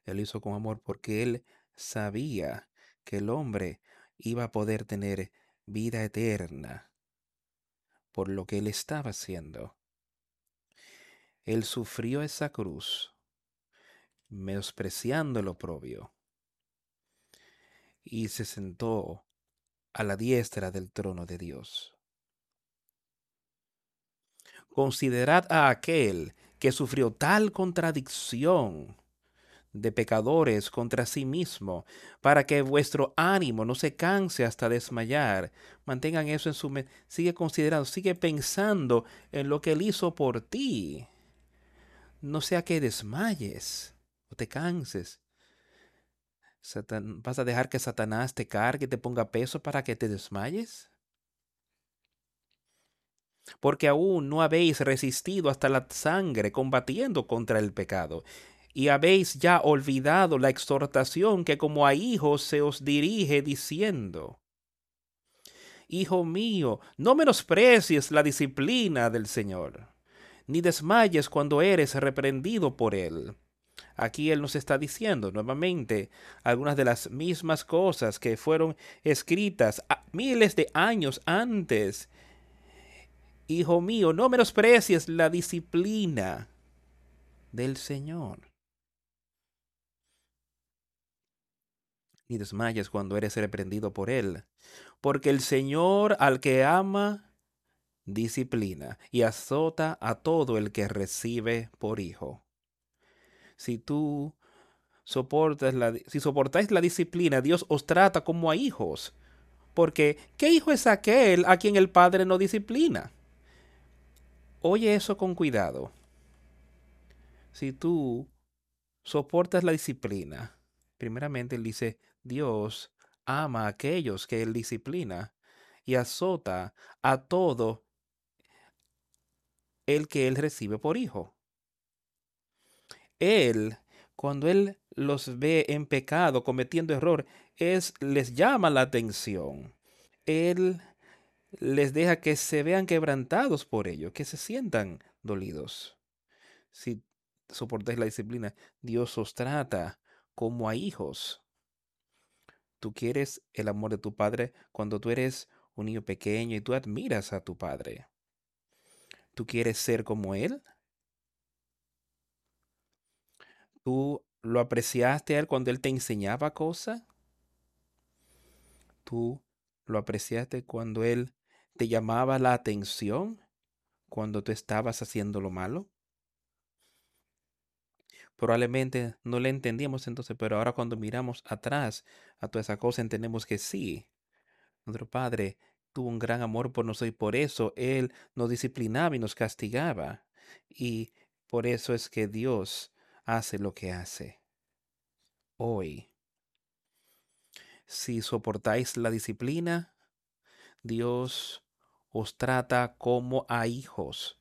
Él hizo con amor porque él sabía que el hombre iba a poder tener vida eterna por lo que él estaba haciendo. Él sufrió esa cruz, menospreciando lo propio, y se sentó a la diestra del trono de Dios. Considerad a aquel que sufrió tal contradicción de pecadores contra sí mismo, para que vuestro ánimo no se canse hasta desmayar. Mantengan eso en su mente. Sigue considerando, sigue pensando en lo que Él hizo por ti. No sea que desmayes o te canses. ¿Vas a dejar que Satanás te cargue, te ponga peso para que te desmayes? Porque aún no habéis resistido hasta la sangre combatiendo contra el pecado y habéis ya olvidado la exhortación que como a hijos se os dirige diciendo, Hijo mío, no menosprecies la disciplina del Señor, ni desmayes cuando eres reprendido por Él. Aquí Él nos está diciendo nuevamente algunas de las mismas cosas que fueron escritas miles de años antes Hijo mío, no menosprecies la disciplina del Señor. Ni desmayes cuando eres reprendido por Él, porque el Señor al que ama, disciplina y azota a todo el que recibe por hijo. Si tú soportas la, si soportáis la disciplina, Dios os trata como a hijos. Porque, ¿qué hijo es aquel a quien el Padre no disciplina? Oye eso con cuidado. Si tú soportas la disciplina, primeramente él dice, Dios ama a aquellos que él disciplina y azota a todo el que él recibe por hijo. Él, cuando él los ve en pecado, cometiendo error, es les llama la atención. Él les deja que se vean quebrantados por ello, que se sientan dolidos. Si soportáis la disciplina, Dios os trata como a hijos. Tú quieres el amor de tu padre cuando tú eres un niño pequeño y tú admiras a tu padre. ¿Tú quieres ser como él? ¿Tú lo apreciaste a él cuando él te enseñaba cosas? ¿Tú lo apreciaste cuando él te llamaba la atención cuando tú estabas haciendo lo malo? Probablemente no le entendíamos entonces, pero ahora cuando miramos atrás a toda esa cosa entendemos que sí. Nuestro Padre tuvo un gran amor por nosotros y por eso Él nos disciplinaba y nos castigaba. Y por eso es que Dios hace lo que hace. Hoy, si soportáis la disciplina, Dios os trata como a hijos.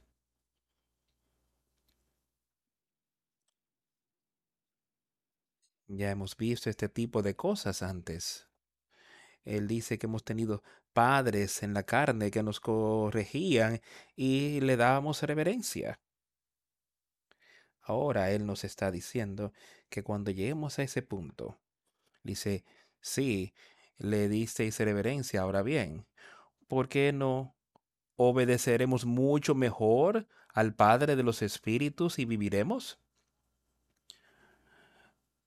Ya hemos visto este tipo de cosas antes. Él dice que hemos tenido padres en la carne que nos corregían y le dábamos reverencia. Ahora Él nos está diciendo que cuando lleguemos a ese punto, dice, sí, le disteis reverencia, ahora bien, ¿por qué no obedeceremos mucho mejor al Padre de los Espíritus y viviremos?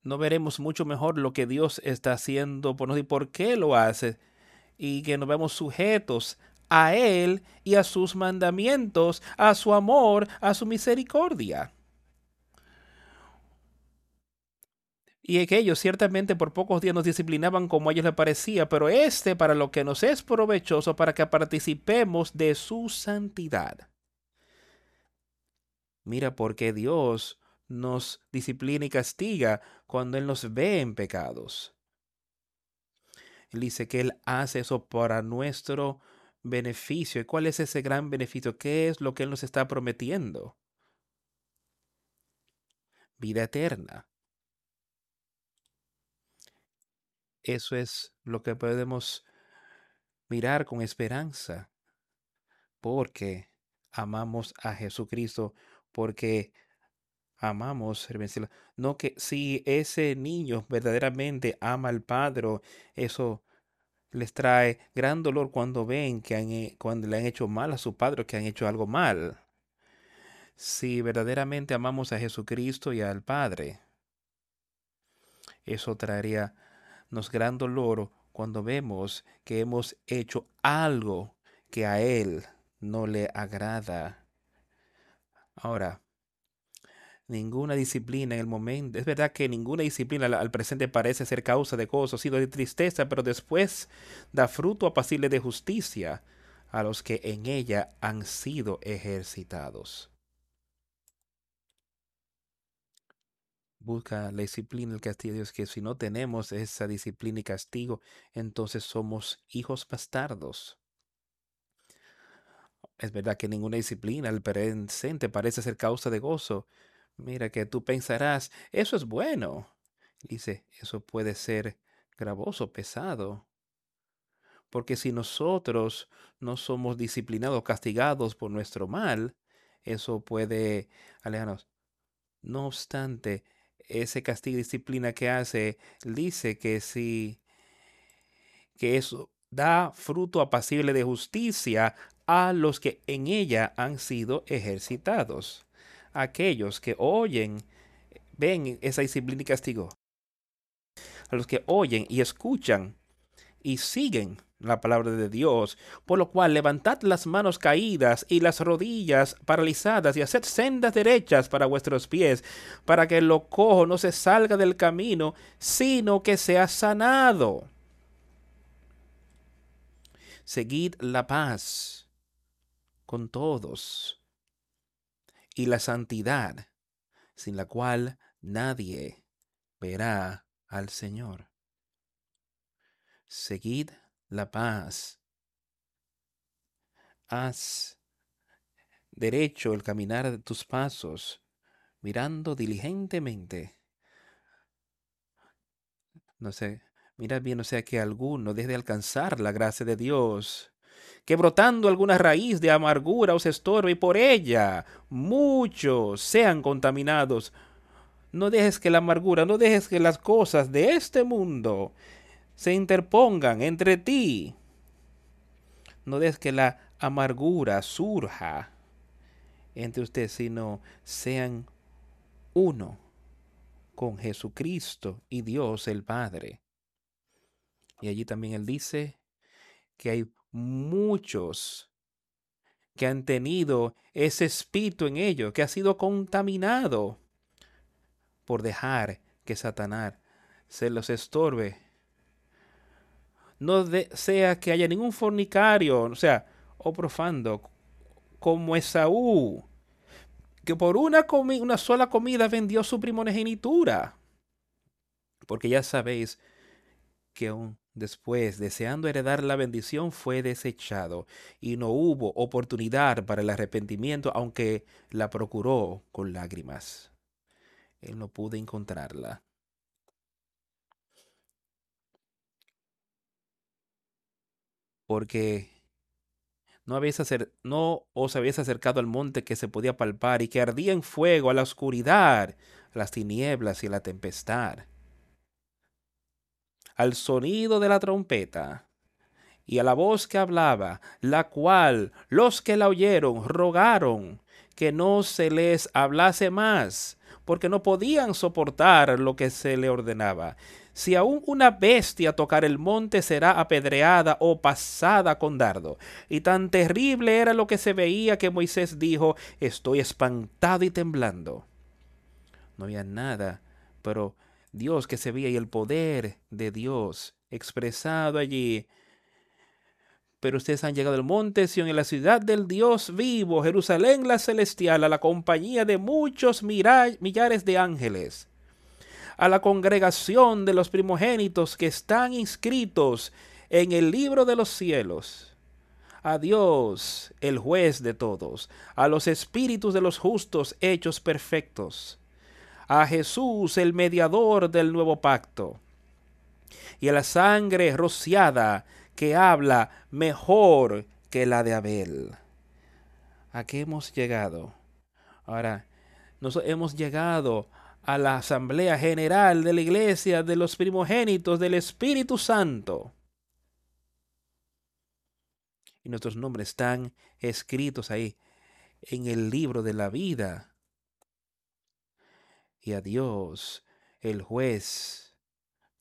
No veremos mucho mejor lo que Dios está haciendo por nosotros y por qué lo hace. Y que nos vemos sujetos a Él y a sus mandamientos, a su amor, a su misericordia. Y que ellos ciertamente por pocos días nos disciplinaban como a ellos les parecía, pero este para lo que nos es provechoso, para que participemos de su santidad. Mira por qué Dios nos disciplina y castiga cuando Él nos ve en pecados. Él dice que Él hace eso para nuestro beneficio. ¿Y cuál es ese gran beneficio? ¿Qué es lo que Él nos está prometiendo? Vida eterna. Eso es lo que podemos mirar con esperanza, porque amamos a Jesucristo, porque amamos No que si ese niño verdaderamente ama al Padre, eso les trae gran dolor cuando ven que han, cuando le han hecho mal a su padre, que han hecho algo mal. Si verdaderamente amamos a Jesucristo y al Padre, eso traería nos gran dolor cuando vemos que hemos hecho algo que a Él no le agrada. Ahora, ninguna disciplina en el momento. Es verdad que ninguna disciplina al, presente parece ser causa de gozo, sino de tristeza, pero después da fruto apacible de justicia a los que en ella han sido ejercitados. Busca la disciplina, el castigo de Dios, que si no tenemos esa disciplina y castigo, entonces somos hijos bastardos. Es verdad que ninguna disciplina al presente parece ser causa de gozo. Mira que tú pensarás, eso es bueno. Dice, eso puede ser gravoso, pesado. Porque si nosotros no somos disciplinados, castigados por nuestro mal, eso puede alejarnos. No obstante, ese castigo y disciplina que hace, dice que si que eso da fruto apacible de justicia a los que en ella han sido ejercitados. Aquellos que oyen, ven esa disciplina y castigo. A los que oyen y escuchan y siguen la palabra de Dios, por lo cual levantad las manos caídas y las rodillas paralizadas y haced sendas derechas para vuestros pies, para que lo cojo no se salga del camino, sino que sea sanado. Seguid la paz con todos y la santidad, sin la cual nadie verá al Señor. Seguid la paz. Haz derecho el caminar de tus pasos, mirando diligentemente. No sé, mira bien, o sea que alguno deje de alcanzar la gracia de Dios, que brotando alguna raíz de amargura os estorbe y por ella muchos sean contaminados. No dejes que la amargura, no dejes que las cosas de este mundo se interpongan entre ti. No dejes que la amargura surja entre ustedes, sino sean uno con Jesucristo y Dios el Padre. Y allí también él dice que hay muchos que han tenido ese espíritu en ellos, que ha sido contaminado por dejar que Satanás se los estorbe. No sea que haya ningún fornicario, o sea, o profando, como Esaú, que por una, una sola comida vendió su primogenitura. Porque ya sabéis que aún después, deseando heredar la bendición, fue desechado y no hubo oportunidad para el arrepentimiento, aunque la procuró con lágrimas. Él no pudo encontrarla. Porque no, habéis no os habéis acercado al monte que se podía palpar y que ardía en fuego, a la oscuridad, las tinieblas y la tempestad al sonido de la trompeta y a la voz que hablaba, la cual los que la oyeron rogaron que no se les hablase más, porque no podían soportar lo que se le ordenaba. Si aún una bestia tocar el monte será apedreada o pasada con dardo. Y tan terrible era lo que se veía que Moisés dijo, estoy espantado y temblando. No había nada, pero Dios que se veía y el poder de Dios expresado allí. Pero ustedes han llegado al monte Sion, en la ciudad del Dios vivo, Jerusalén la celestial, a la compañía de muchos millares de ángeles, a la congregación de los primogénitos que están inscritos en el libro de los cielos a Dios, el juez de todos, a los espíritus de los justos hechos perfectos, a Jesús, el mediador del nuevo pacto, y a la sangre rociada que habla mejor que la de Abel. ¿A qué hemos llegado? Ahora, nos hemos llegado a la asamblea general de la iglesia de los primogénitos del Espíritu Santo. Y nuestros nombres están escritos ahí en el libro de la vida y a Dios, el juez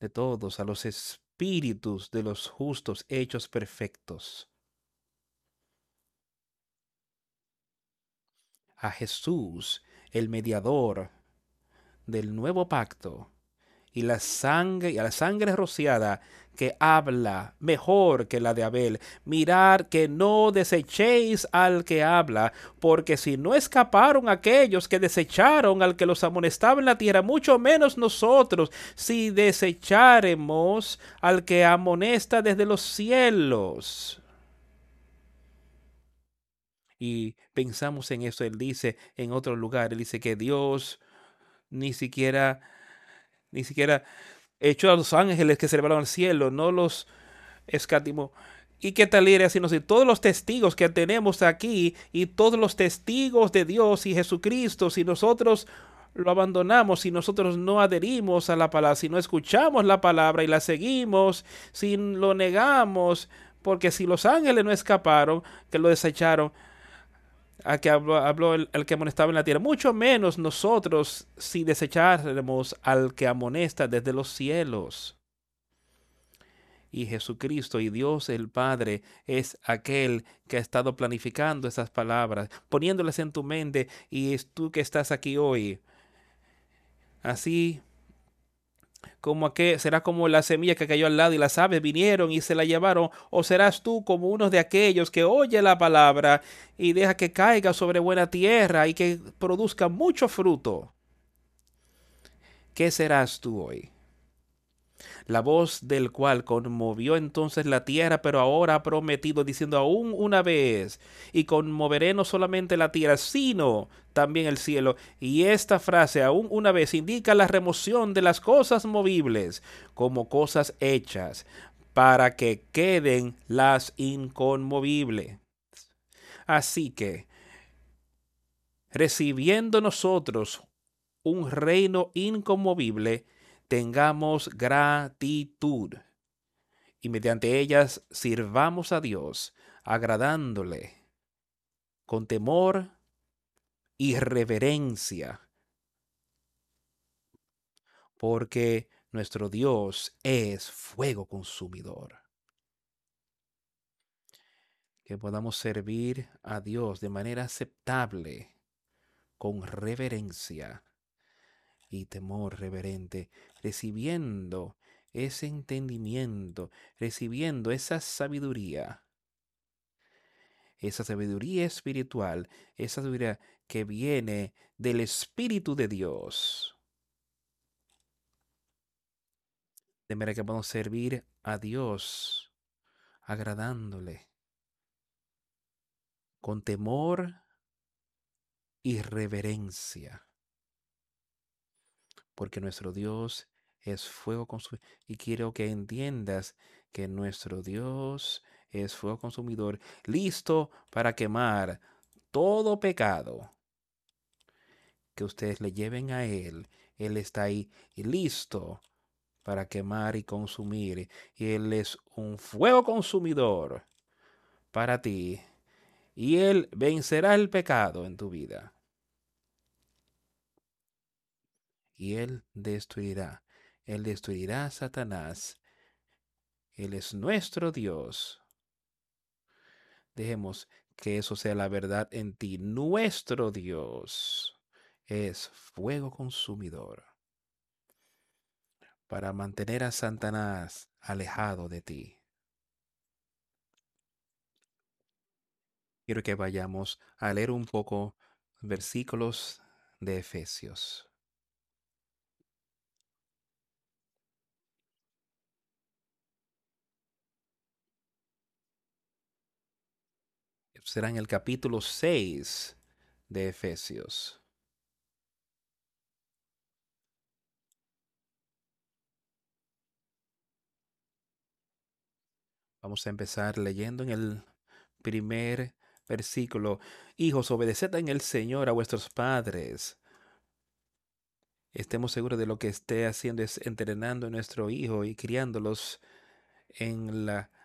de todos, a los espíritus de los justos hechos perfectos. A Jesús, el mediador del nuevo pacto, y la sangre y a la sangre rociada que habla mejor que la de Abel. Mirad que no desechéis al que habla, porque si no escaparon aquellos que desecharon al que los amonestaba en la tierra, mucho menos nosotros, si desecharemos al que amonesta desde los cielos. y pensamos en eso. Él dice en otro lugar, él dice que Dios ni siquiera, ni siquiera echó a los ángeles que se elevaron al cielo, no los escatimó. ¿Y qué tal ir así? No sé, todos los testigos que tenemos aquí y todos los testigos de Dios y Jesucristo, si nosotros lo abandonamos, si nosotros no adherimos a la palabra, si no escuchamos la palabra y la seguimos, si lo negamos, porque si los ángeles no escaparon, que lo desecharon, a que habló, el, que amonestaba en la tierra, mucho menos nosotros si desecháramos al que amonesta desde los cielos. Y Jesucristo y Dios el Padre es aquel que ha estado planificando esas palabras, poniéndolas en tu mente y es tú que estás aquí hoy. Así como que será como la semilla que cayó al lado y las aves vinieron y se la llevaron, o serás tú como uno de aquellos que oye la palabra y deja que caiga sobre buena tierra y que produzca mucho fruto. ¿Qué serás tú hoy? La voz del cual conmovió entonces la tierra, pero ahora ha prometido, diciendo aún una vez, y conmoveré no solamente la tierra, sino también el cielo. Y esta frase aún una vez indica la remoción de las cosas movibles como cosas hechas, para que queden las inconmovibles. Así que, recibiendo nosotros un reino inconmovible, tengamos gratitud y mediante ellas sirvamos a Dios, agradándole con temor y reverencia, porque nuestro Dios es fuego consumidor. Que podamos servir a Dios de manera aceptable, con reverencia y temor reverente, recibiendo ese entendimiento, recibiendo esa sabiduría, esa sabiduría espiritual, esa sabiduría que viene del Espíritu de Dios. De manera que podamos servir a Dios agradándole con temor y reverencia porque nuestro Dios es fuego consumidor. Y quiero que entiendas que nuestro Dios es fuego consumidor, listo para quemar todo pecado que ustedes le lleven a Él. Él está ahí listo para quemar y consumir. Y Él es un fuego consumidor para ti. Y Él vencerá el pecado en tu vida. Y él destruirá. Él destruirá a Satanás. Él es nuestro Dios. Dejemos que eso sea la verdad en ti. Nuestro Dios es fuego consumidor para mantener a Satanás alejado de ti. Quiero que vayamos a leer un poco versículos de Efesios. Será en el capítulo 6 de Efesios. Vamos a empezar leyendo en el primer versículo. Hijos, obedeced en el Señor a vuestros padres. Estemos seguros de lo que esté haciendo es entrenando a nuestro hijo y criándolos en la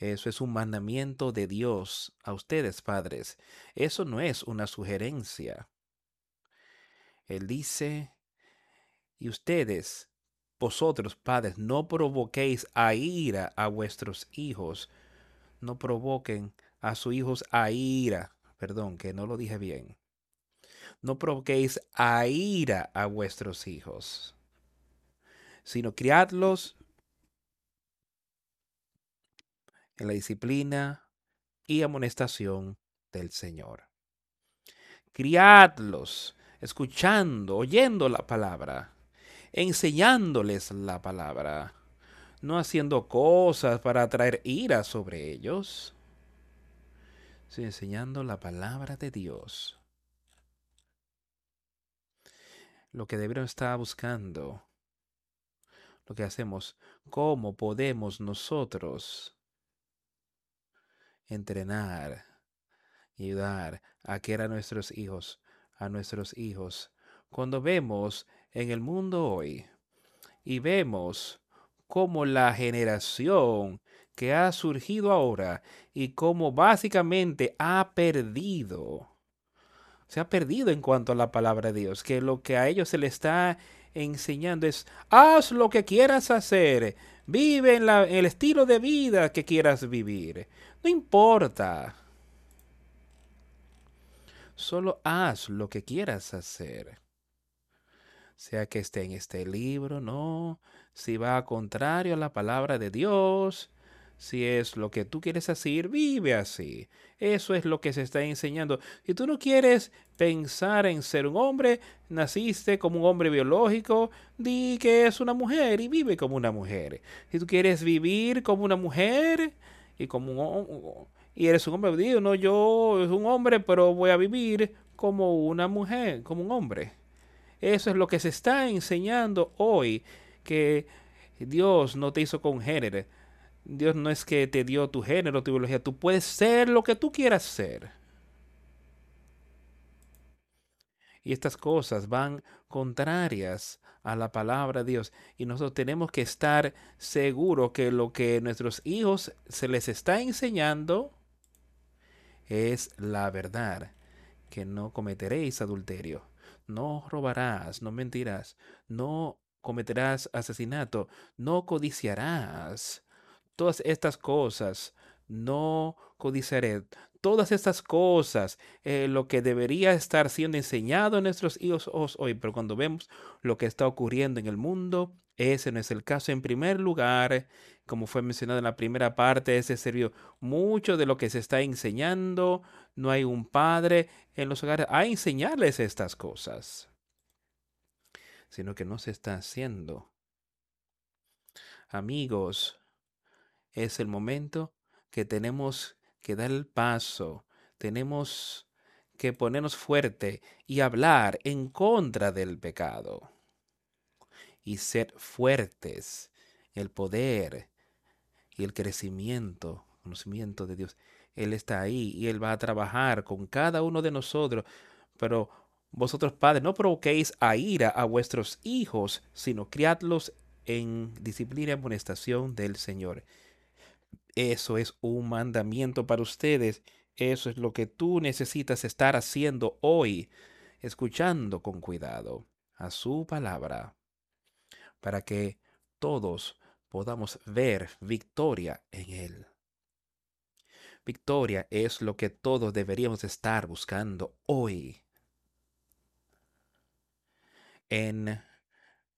Eso es un mandamiento de Dios a ustedes, padres. Eso no es una sugerencia. Él dice, y ustedes, vosotros, padres, no provoquéis a ira a vuestros hijos. No provoquen a sus hijos a ira. Perdón, que no lo dije bien. no provoquéis a ira a vuestros hijos, sino criadlos en la disciplina y amonestación del Señor. Criadlos, escuchando, oyendo la palabra, enseñándoles la palabra, no haciendo cosas para traer ira sobre ellos, sino enseñando la palabra de Dios. Lo que debemos estar buscando, lo que hacemos, cómo podemos nosotros entrenar y ayudar a que a nuestros hijos, a nuestros hijos. Cuando vemos en el mundo hoy y vemos cómo la generación que ha surgido ahora y cómo básicamente ha perdido, se ha perdido en cuanto a la palabra de Dios, que lo que a ellos se les está enseñando es, haz lo que quieras hacer, vive en, la, el estilo de vida que quieras vivir, no importa. Solo haz lo que quieras hacer. Sea que esté en este libro, no. Si va contrario a la palabra de Dios, si es lo que tú quieres hacer, vive así. Eso es lo que se está enseñando. Si tú no quieres pensar en ser un hombre, naciste como un hombre biológico, di que es una mujer y vive como una mujer. Si tú quieres vivir como una mujer y como un y eres un hombre, digo, no, yo es un hombre, pero voy a vivir como una mujer, como un hombre. Eso es lo que se está enseñando hoy, que Dios no te hizo con género. Dios no es que te dio tu género, tu biología. Tú puedes ser lo que tú quieras ser. Y estas cosas van contrarias a la palabra de Dios. Y nosotros tenemos que estar seguros que lo que nuestros hijos se les está enseñando es la verdad, que no cometeréis adulterio, no robarás, no mentirás, no cometerás asesinato, no codiciarás. Todas estas cosas, no codiciaré. Todas estas cosas, eh, lo que debería estar siendo enseñado a nuestros hijos hoy, pero cuando vemos lo que está ocurriendo en el mundo, ese no es el caso. En primer lugar, como fue mencionado en la primera parte, ese servicio. Mucho de lo que se está enseñando, no hay un padre en los hogares a enseñarles estas cosas, sino que no se está haciendo. Amigos, es el momento que tenemos que dar el paso, tenemos que ponernos fuerte y hablar en contra del pecado y ser fuertes. El poder y el crecimiento, conocimiento de Dios. Él está ahí y Él va a trabajar con cada uno de nosotros. Pero vosotros, padres, no provoquéis a ira a vuestros hijos, sino criadlos en disciplina y amonestación del Señor. Eso es un mandamiento para ustedes. Eso es lo que tú necesitas estar haciendo hoy, escuchando con cuidado a su palabra para que todos podamos ver victoria en Él. Victoria es lo que todos deberíamos estar buscando hoy. En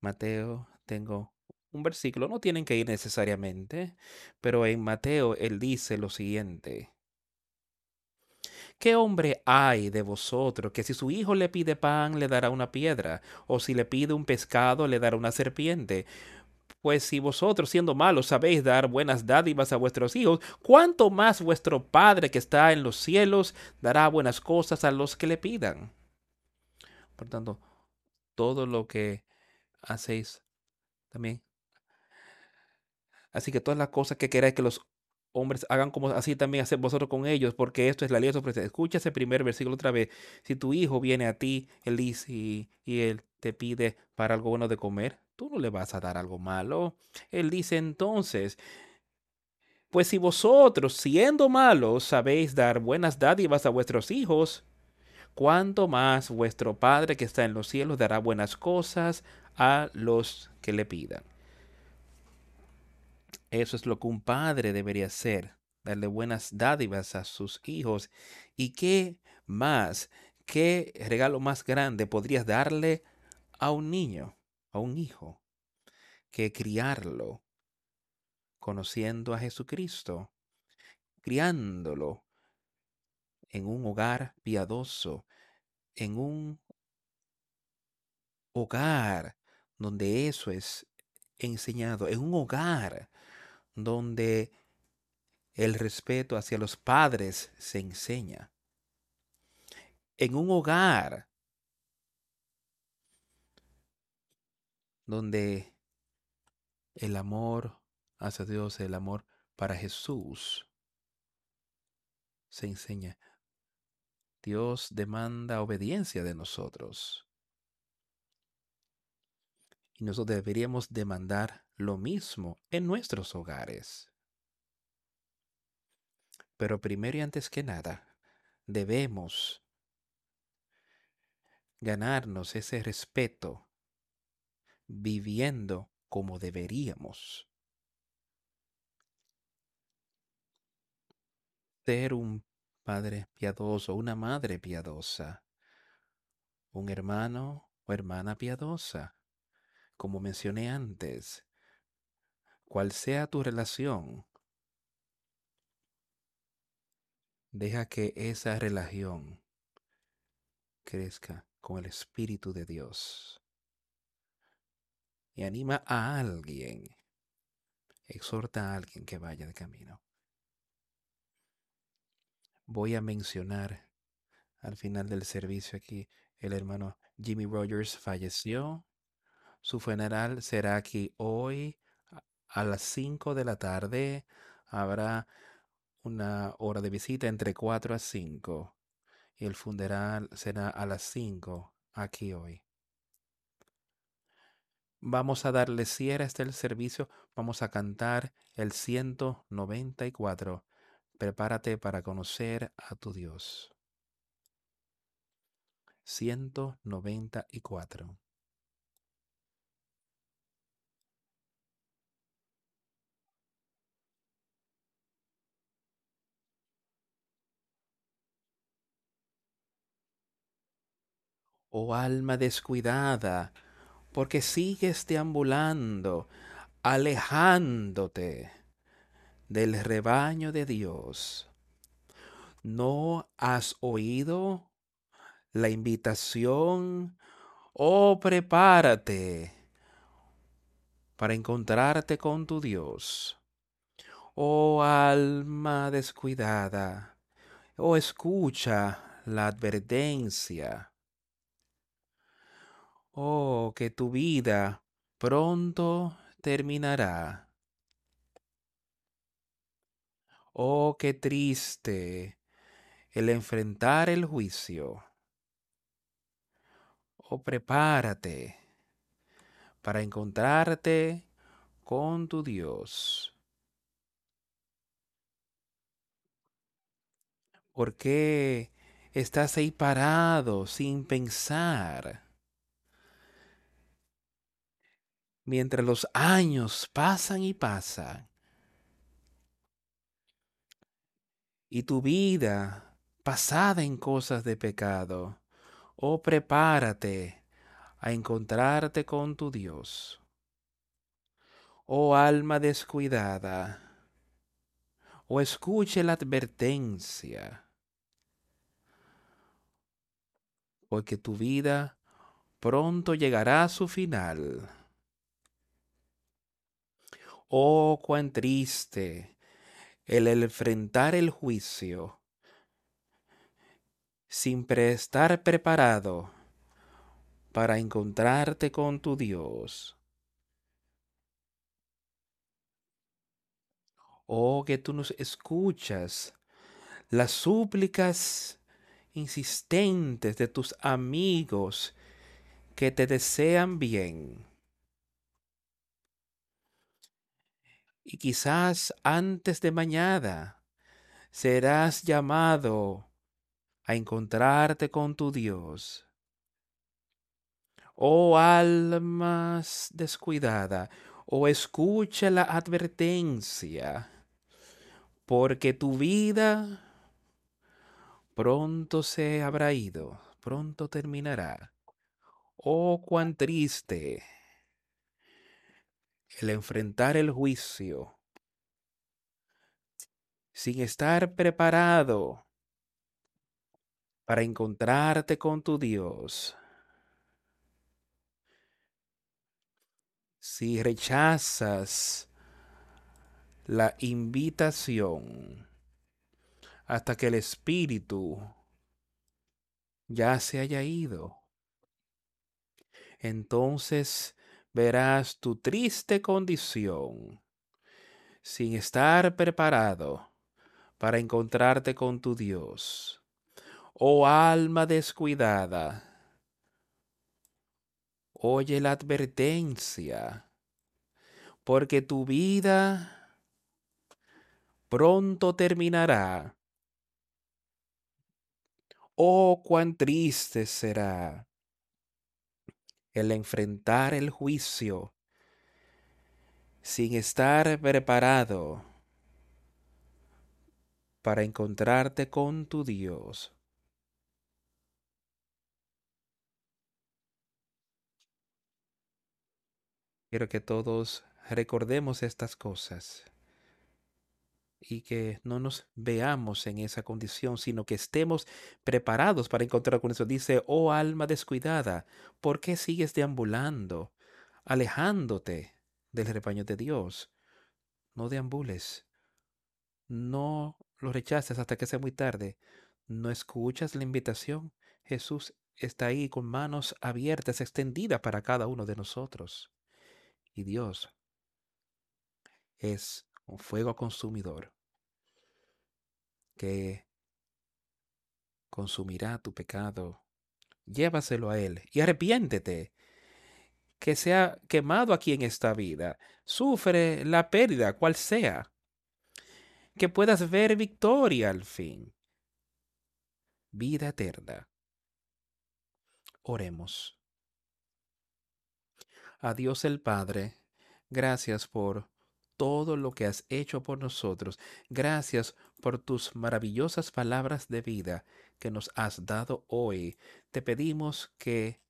Mateo tengo un versículo, no tienen que ir necesariamente, pero en Mateo él dice lo siguiente. ¿Qué hombre hay de vosotros que si su hijo le pide pan le dará una piedra, o si le pide un pescado le dará una serpiente? Pues si vosotros siendo malos sabéis dar buenas dádivas a vuestros hijos, ¿cuánto más vuestro Padre que está en los cielos dará buenas cosas a los que le pidan? Por tanto, todo lo que hacéis también. Así que todas las cosas que queráis que los hombres hagan como así también hacer vosotros con ellos, porque esto es la ley de Escucha ese primer versículo otra vez. Si tu hijo viene a ti, dice, y, y él te pide para algo bueno de comer, tú no le vas a dar algo malo. Él dice entonces, pues si vosotros, siendo malos, sabéis dar buenas dádivas a vuestros hijos, cuánto más vuestro Padre que está en los cielos dará buenas cosas a los que le pidan. Eso es lo que un padre debería hacer, darle buenas dádivas a sus hijos. ¿Y qué más ¿qué regalo más grande podrías darle a un niño, a un hijo, que criarlo conociendo a Jesucristo, criándolo en un hogar piadoso, en un hogar donde eso es enseñado, en un hogar donde el respeto hacia los padres se enseña, en un hogar donde el amor hacia Dios, el amor para Jesús se enseña. Dios demanda obediencia de nosotros. Nosotros deberíamos demandar lo mismo en nuestros hogares. Pero primero y antes que nada, debemos ganarnos ese respeto viviendo como deberíamos. Ser un padre piadoso, una madre piadosa, un hermano o hermana piadosa, como mencioné antes, cual sea tu relación, deja que esa relación crezca con el Espíritu de Dios. Y anima a alguien, exhorta a alguien que vaya de camino. Voy a mencionar al final del servicio aquí, el hermano Jimmy Rogers falleció. Su funeral será aquí hoy a las 5 de la tarde. Habrá una hora de visita entre 4 a 5 y el funeral será a las 5 aquí hoy. Vamos a darle cierre a este servicio. Vamos a cantar el 194. Prepárate para conocer a tu Dios. 194. Oh alma descuidada, porque sigues deambulando, alejándote del rebaño de Dios. ¿No has oído la invitación? Oh, prepárate para encontrarte con tu Dios. Oh alma descuidada, oh escucha la advertencia Oh, que tu vida pronto terminará. Oh, qué triste el enfrentar el juicio. Oh, prepárate para encontrarte con tu Dios. ¿Por qué estás ahí parado sin pensar? Mientras los años pasan y pasan y tu vida pasada en cosas de pecado, oh prepárate a encontrarte con tu Dios. Oh alma descuidada, o oh, escuche la advertencia, porque tu vida pronto llegará a su final Oh, cuán triste el enfrentar el juicio sin estar preparado para encontrarte con tu Dios. Oh, que tú nos escuchas las súplicas insistentes de tus amigos que te desean bien. Y quizás antes de mañana serás llamado a encontrarte con tu Dios. Oh almas descuidada, o oh, escucha la advertencia, porque tu vida pronto se habrá ido, pronto terminará. Oh, cuán triste el enfrentar el juicio sin estar preparado para encontrarte con tu Dios. Si rechazas la invitación hasta que el Espíritu ya se haya ido, entonces verás tu triste condición sin estar preparado para encontrarte con tu Dios. Oh alma descuidada, oye la advertencia, porque tu vida pronto terminará. Oh, cuán triste será el enfrentar el juicio sin estar preparado para encontrarte con tu Dios. Quiero que todos recordemos estas cosas y que no nos veamos en esa condición, sino que estemos preparados para encontrar con eso. Dice, oh alma descuidada, ¿por qué sigues deambulando, alejándote del rebaño de Dios? No deambules, no lo rechaces hasta que sea muy tarde. ¿No escuchas la invitación? Jesús está ahí con manos abiertas, extendidas para cada uno de nosotros. Y Dios es un fuego consumidor que consumirá tu pecado. Llévaselo a Él y arrepiéntete. Que sea quemado aquí en esta vida. Sufre la pérdida, cual sea que puedas ver victoria al fin. Vida eterna. Oremos. A Dios el Padre, gracias por todo lo que has hecho por nosotros. Gracias por tus maravillosas palabras de vida que nos has dado hoy. Te pedimos que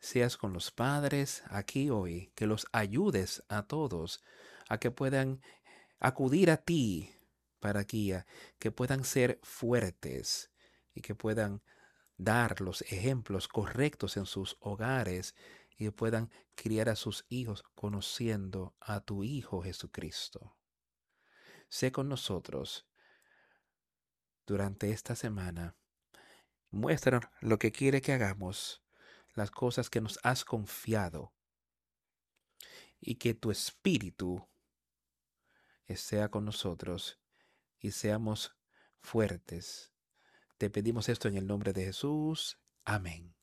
seas con los padres aquí hoy, que los ayudes a todos a que puedan acudir a ti para guía, que puedan ser fuertes y que puedan dar los ejemplos correctos en sus hogares y puedan criar a sus hijos conociendo a tu Hijo Jesucristo. Sé con nosotros durante esta semana. Muéstranos lo que quiere que hagamos, las cosas que nos has confiado y que tu espíritu sea con nosotros y seamos fuertes. Te pedimos esto en el nombre de Jesús. Amén.